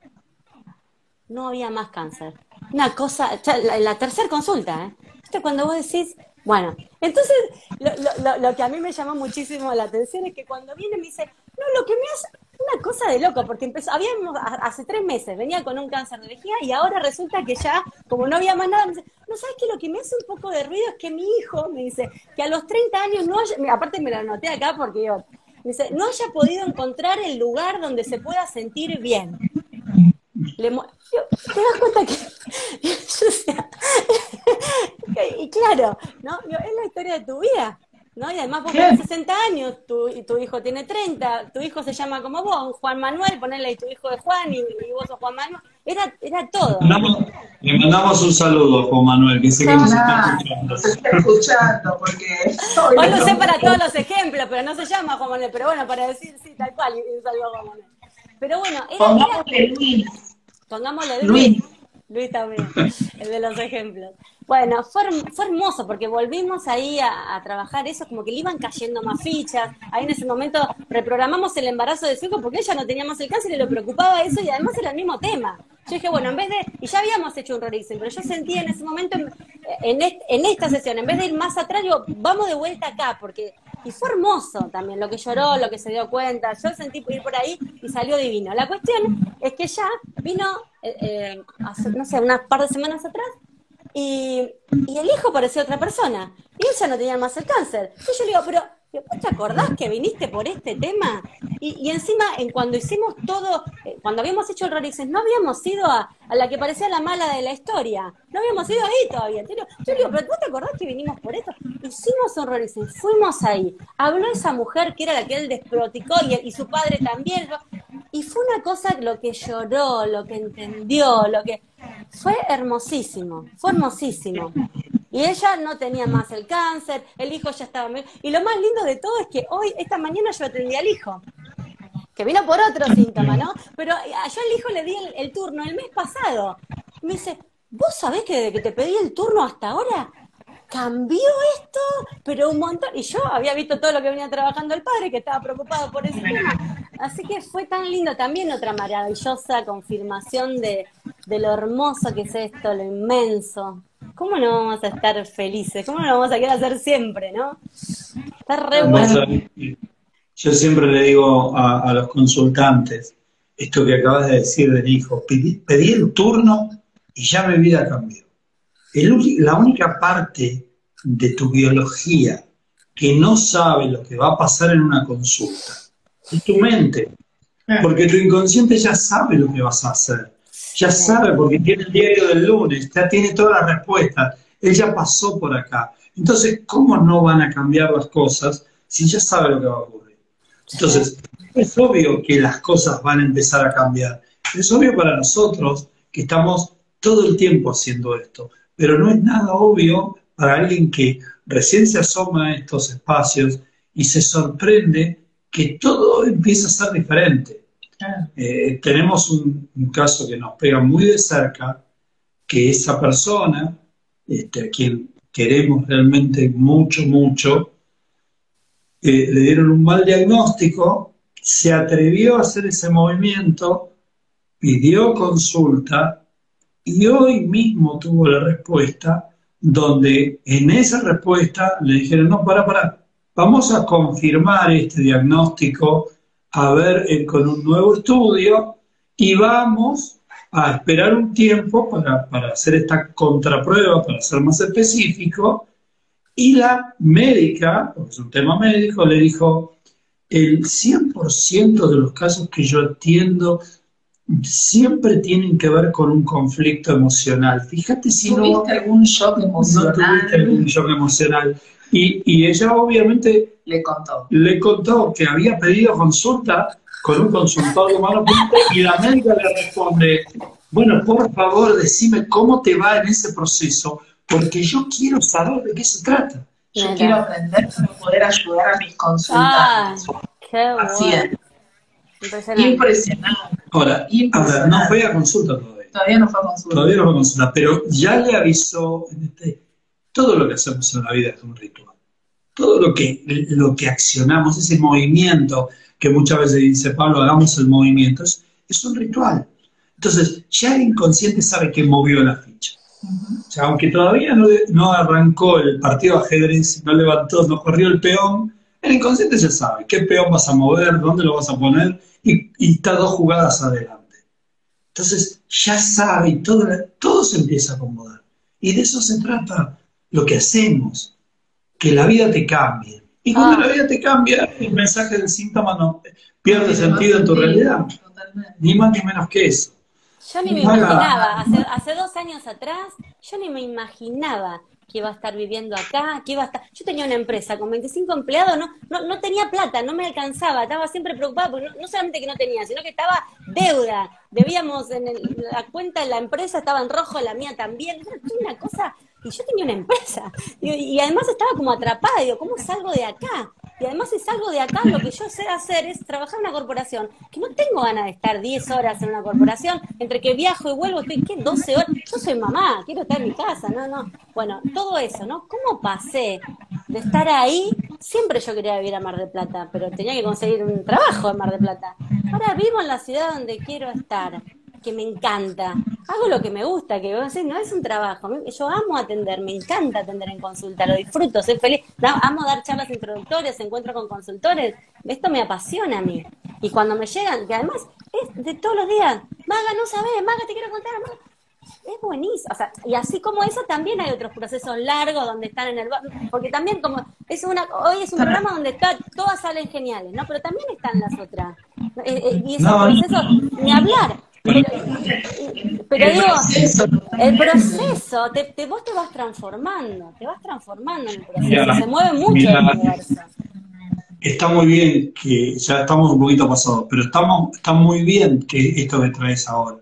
no había más cáncer. Una cosa, la, la tercera consulta, ¿eh? Cuando vos decís, bueno, entonces lo, lo, lo, que a mí me llamó muchísimo la atención es que cuando viene me dice, no, lo que me hace una cosa de loco, porque empezó, habíamos, hace tres meses venía con un cáncer de vejiga y ahora resulta que ya, como no había más nada, me dice, no sabes que lo que me hace un poco de ruido es que mi hijo me dice que a los 30 años no haya, aparte me lo anoté acá porque yo, me dice, no haya podido encontrar el lugar donde se pueda sentir bien. Le, ¿Te das cuenta que.? [laughs] [laughs] y claro, ¿no? Es la historia de tu vida. ¿no? Y además vos tenés 60 años, tu, y tu hijo tiene 30, tu hijo se llama como vos, Juan Manuel, ponele ahí tu hijo de Juan y, vos sos Juan Manuel. Era, era todo. le mandamos un saludo a Juan Manuel, que sé que nos está escuchando. Se está escuchando, porque... [laughs] Hoy lo sé para todos los ejemplos, pero no se llama Juan Manuel, pero bueno, para decir sí, tal cual, y un saludo a Juan Manuel. Pero bueno, era... era Pongámosle Luis. Luis también, el de los ejemplos. Bueno, fue, fue hermoso porque volvimos ahí a, trabajar eso, como que le iban cayendo más fichas. Ahí en ese momento reprogramamos el embarazo de su hijo porque ella no tenía más el cáncer y le preocupaba eso y además era el mismo tema. Yo dije, bueno, en vez de, y ya habíamos hecho un Rorixen, pero yo sentí en ese momento, en, en, esta sesión, en vez de ir más atrás, digo, vamos de vuelta acá, porque, y fue hermoso también, lo que lloró, lo que se dio cuenta, yo sentí ir por ahí y salió divino. La cuestión es que ya vino, eh, eh, hace, no sé, unas par de semanas atrás, y, y el hijo parecía otra persona, y ella no tenía más el cáncer. Y yo le digo, pero te acordás que viniste por este tema? Y, encima, en cuando hicimos todo, eh, cuando habíamos hecho el Rorixes, no habíamos ido a, la que parecía la mala de la historia. No habíamos ido ahí todavía. Yo le digo, pero ¿tú te acordás que vinimos por esto? Hicimos un Rorixes, fuimos ahí. Habló esa mujer que era la que él desproticó y, y su padre también. Y fue una cosa lo que lloró, lo que entendió, lo que... Fue hermosísimo, fue hermosísimo. Y ella no tenía más el cáncer, el hijo ya estaba... Y lo más lindo de todo es que hoy, esta mañana yo atendí al hijo, que vino por otro síntoma, ¿no? Pero yo al hijo le di el, turno el mes pasado. Me dice, ¿vos sabés que desde que te pedí el turno hasta ahora cambió esto, pero un montón. Y yo había visto todo lo que venía trabajando el padre, que estaba preocupado por ese tema. Así que fue tan lindo, también otra maravillosa confirmación de, de lo hermoso que es esto, lo inmenso. ¿cómo no vamos a estar felices? ¿Cómo no vamos a querer hacer siempre, no? Está re bueno. Yo siempre le digo a, los consultantes, esto que acabas de decir del hijo, pedí, el turno y ya mi vida cambió. La única parte de tu biología que no sabe lo que va a pasar en una consulta es tu mente. Porque tu inconsciente ya sabe lo que vas a hacer ya sabe porque tiene el diario del lunes, ya tiene todas las respuestas, él ya pasó por acá. Entonces, ¿cómo no van a cambiar las cosas si ya sabe lo que va a ocurrir? Entonces, es obvio que las cosas van a empezar a cambiar. Es obvio para nosotros que estamos todo el tiempo haciendo esto, pero no es nada obvio para alguien que recién se asoma a estos espacios y se sorprende que todo empieza a ser diferente. Eh, tenemos un, caso que nos pega muy de cerca, que esa persona, este, a quien queremos realmente mucho, mucho, eh, le dieron un mal diagnóstico, se atrevió a hacer ese movimiento, pidió consulta y hoy mismo tuvo la respuesta donde en esa respuesta le dijeron, no, para, para, vamos a confirmar este diagnóstico, a ver eh, con un nuevo estudio y vamos a esperar un tiempo para, para hacer esta contraprueba, para ser más específico, y la médica, porque es un tema médico, le dijo, el 100% de los casos que yo atiendo siempre tienen que ver con un conflicto emocional. Fíjate si ¿Tuviste no... algún shock emocional? No tuviste algún shock emocional. Y, y ella obviamente Le contó. le contó que había pedido consulta con un consultor de mano y la médica le responde, bueno, por favor, decime cómo te va en ese proceso, porque yo quiero saber de qué se trata. Yo Mira. quiero aprender para poder ayudar a mis consultantes. qué Así bueno. es. Impresionante. Impresionante. Ahora, a ver, no fue a consulta todavía. Todavía no fue a consulta. Todavía no fue a consulta, pero ya le avisó, este, todo lo que hacemos en la vida es un ritual. Todo lo que, lo que accionamos, ese movimiento que muchas veces dice Pablo, hagamos el movimiento, es, es un ritual. Entonces, ya el inconsciente sabe que movió la ficha. Ujú. O sea, aunque todavía no, no arrancó el partido ajedrez, no levantó, no corrió el peón, el inconsciente ya sabe qué peón vas a mover, dónde lo vas a poner, y, y está dos jugadas adelante. Entonces, ya sabe, y todo, todo se empieza a acomodar. Y de eso se trata lo que hacemos, que la vida te cambie. Y cuando Ah. la vida te cambia, el mensaje del síntoma no pierde sentido en tu realidad. Totalmente. Ni más ni menos que eso. Yo ni me imaginaba, hace, hace dos años atrás, yo ni me imaginaba que iba a estar viviendo acá, que iba a estar... Yo tenía una empresa con 25 empleados, no, no, tenía plata, no me alcanzaba, estaba siempre preocupada, porque no, solamente que no tenía, sino que estaba deuda. Debíamos en el- la cuenta de la empresa, estaba en rojo, la mía también. Una cosa... Y yo tenía una empresa. Y, y además estaba como atrapada, digo, ¿cómo salgo de acá? Y además si salgo de acá, lo que yo sé hacer es trabajar en una corporación, que no tengo ganas de estar 10 horas en una corporación, entre que viajo y vuelvo, estoy, ¿qué? 12 horas. Yo soy mamá, quiero estar en mi casa, no, no. Bueno, todo eso, ¿no? ¿Cómo pasé de estar ahí? Siempre yo quería vivir a Mar del Plata, pero tenía que conseguir un trabajo en Mar del Plata. Ahora vivo en la ciudad donde quiero estar, que me encanta. Hago lo que me gusta, que vos decís, no es un trabajo. Yo amo atender, me encanta atender en consulta, lo disfruto, soy feliz. Amo dar charlas introductorias, encuentro con consultores. Esto me apasiona a mí. Y cuando me llegan, que además es de todos los días, Maga, no sabes, Maga, te quiero contar, Maga. Es buenísimo. O sea, y así como eso, también hay otros procesos largos donde están en el. Porque también, como es una hoy es un programa donde está, todas salen geniales, ¿no? Pero también están las otras. Eh, eh, y esos no. procesos, ni hablar. Pero, El digo, proceso, el proceso, te, te- vos te vas transformando, te vas transformando en el proceso. Mira, se mueve mucho mira. el universo. Está muy bien que ya estamos un poquito pasados, pero estamos, está muy bien que esto que traes ahora.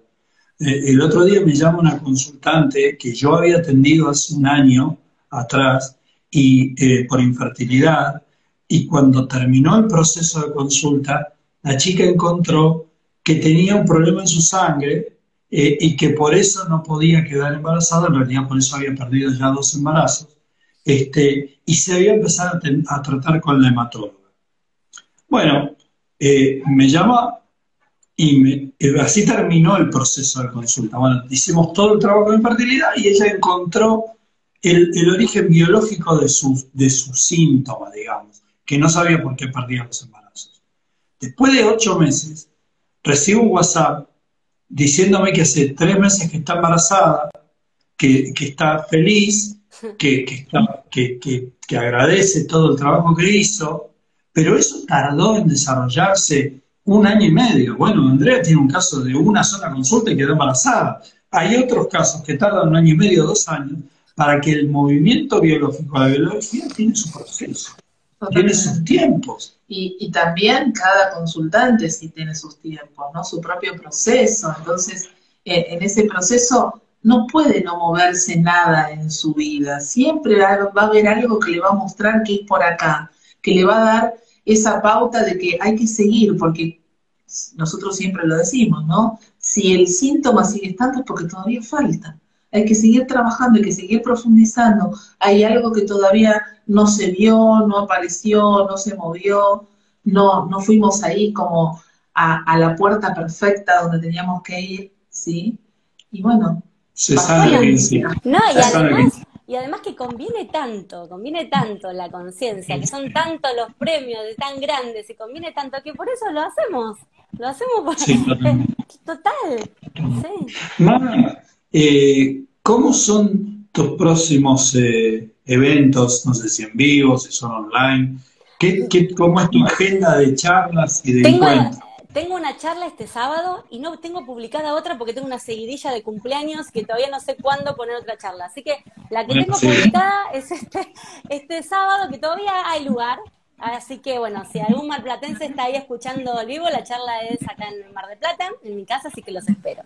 Eh, el otro día me llama una consultante que yo había atendido hace un año atrás y eh, por infertilidad y cuando terminó el proceso de consulta, la chica encontró que tenía un problema en su sangre eh, y que por eso no podía quedar embarazada, en realidad por eso había perdido ya dos embarazos, este, y se había empezado a, tratar con la hematóloga. Bueno, eh, me llama y me- así terminó el proceso de consulta. Bueno, hicimos todo el trabajo de infertilidad y ella encontró el, origen biológico de sus de su síntoma, digamos, que no sabía por qué perdía los embarazos. Después de ocho meses, recibo un WhatsApp diciéndome que hace tres meses que está embarazada, que, que está feliz, [laughs] que, que, está- que agradece todo el trabajo que hizo, pero eso tardó en desarrollarse un año y medio. Bueno, Andrea tiene un caso de una sola consulta y quedó embarazada. Hay otros casos que tardan un año y medio, dos años, para que el movimiento biológico, la biología tiene su proceso, tiene sus tiempos. Y, y también cada consultante sí tiene sus tiempos, ¿no? Su propio proceso. Entonces, eh, en ese proceso no puede no moverse nada en su vida. Siempre va va a haber algo que le va a mostrar que es por acá, que le va a dar esa pauta de que hay que seguir, porque nosotros siempre lo decimos, ¿no? Si el síntoma sigue estando es porque todavía falta. Hay que seguir trabajando, hay que seguir profundizando. Hay algo que todavía no se vio, no apareció, no se movió, no, no fuimos ahí como a, la puerta perfecta donde teníamos que ir, ¿sí? Y bueno. Se sabe No, y además, y además que conviene tanto, conviene tanto la conciencia, que son tantos los premios de tan grandes y conviene tanto que por eso lo hacemos. Lo hacemos por... Sí, [laughs] total. Sí. Eh, ¿cómo son tus próximos eh, eventos? No sé si en vivo, si son online. ¿Qué, qué, cómo es tu agenda de charlas y de encuentros? Tengo una charla este sábado y no tengo publicada otra porque tengo una seguidilla de cumpleaños que todavía no sé cuándo poner otra charla. Así que la que tengo publicada es este, este sábado, que todavía hay lugar. Así que bueno, si algún malplatense está ahí escuchando al vivo, la charla es acá en Mar de Plata, en mi casa, así que los espero.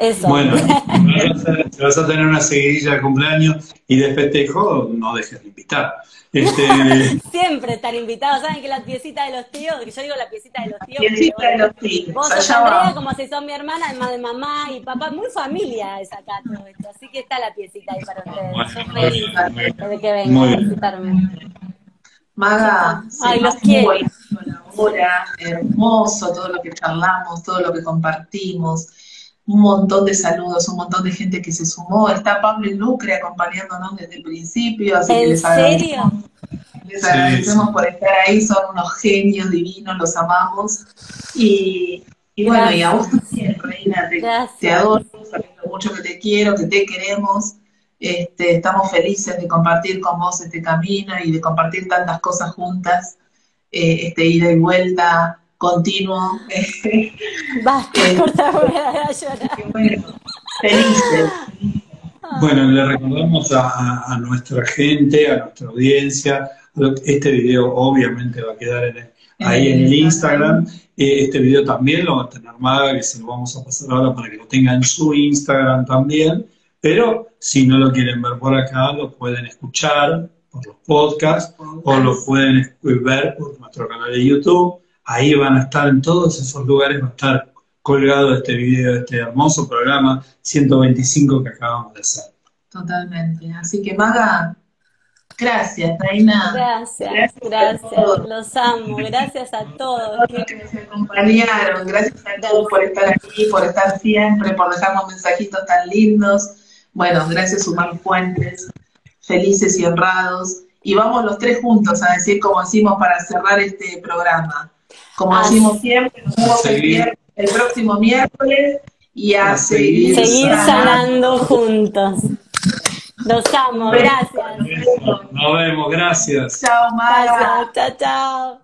Eso. Bueno, [laughs] si vas a tener una seguidilla de cumpleaños y de festejo, no dejes de invitar. Este... [laughs] Siempre están invitados. ¿Saben que la piecita de los tíos? Que yo digo la piecita de los tíos. Piecita de los tíos. Vos sos Andrea, como si son mi hermana, además de mamá y papá. Muy familia es acá todo esto. Así que está la piecita ahí para ustedes. yo feliz de que vengan a visitarme. Maga, Ay, los quiero. Hora, hermoso todo lo que charlamos, todo lo que compartimos un montón de saludos, un montón de gente que se sumó. Está Pablo y Lucre acompañándonos desde el principio, así que les agradecemos, les agradecemos por estar ahí, son unos genios divinos, los amamos. Y, bueno, y a vos también, Reina, te, adoro, sabes lo mucho que te quiero, que te queremos. Este, estamos felices de compartir con vos este camino y de compartir tantas cosas juntas, eh, este ida y vuelta continuo. [laughs] Basta, eh, a llorar. Bueno, felices. Bueno, le recordamos a, nuestra gente, a nuestra audiencia, este video obviamente va a quedar ahí en el Instagram. Eh, este video también lo va a tener Maga, que se lo vamos a pasar ahora para que lo tenga en su Instagram también. Pero si no lo quieren ver por acá, lo pueden escuchar por los podcasts o lo pueden ver por nuestro canal de YouTube ahí van a estar en todos esos lugares, va a estar colgado este video, este hermoso programa 125 que acabamos de hacer. Totalmente. Así que Maga, gracias, Reina. Gracias, gracias, los amo, gracias a todos. que nos acompañaron, gracias a todos por estar aquí, por estar siempre, por dejarnos mensajitos tan lindos. Bueno, gracias Humar Fuentes, felices y honrados. Y vamos los tres juntos a decir como decimos para cerrar este programa. Como decimos siempre, nos vemos el, próximo miércoles y a, seguir, seguir sanando juntos. Los amo, gracias. Nos vemos, gracias. Chao, Mara. Chao, chao.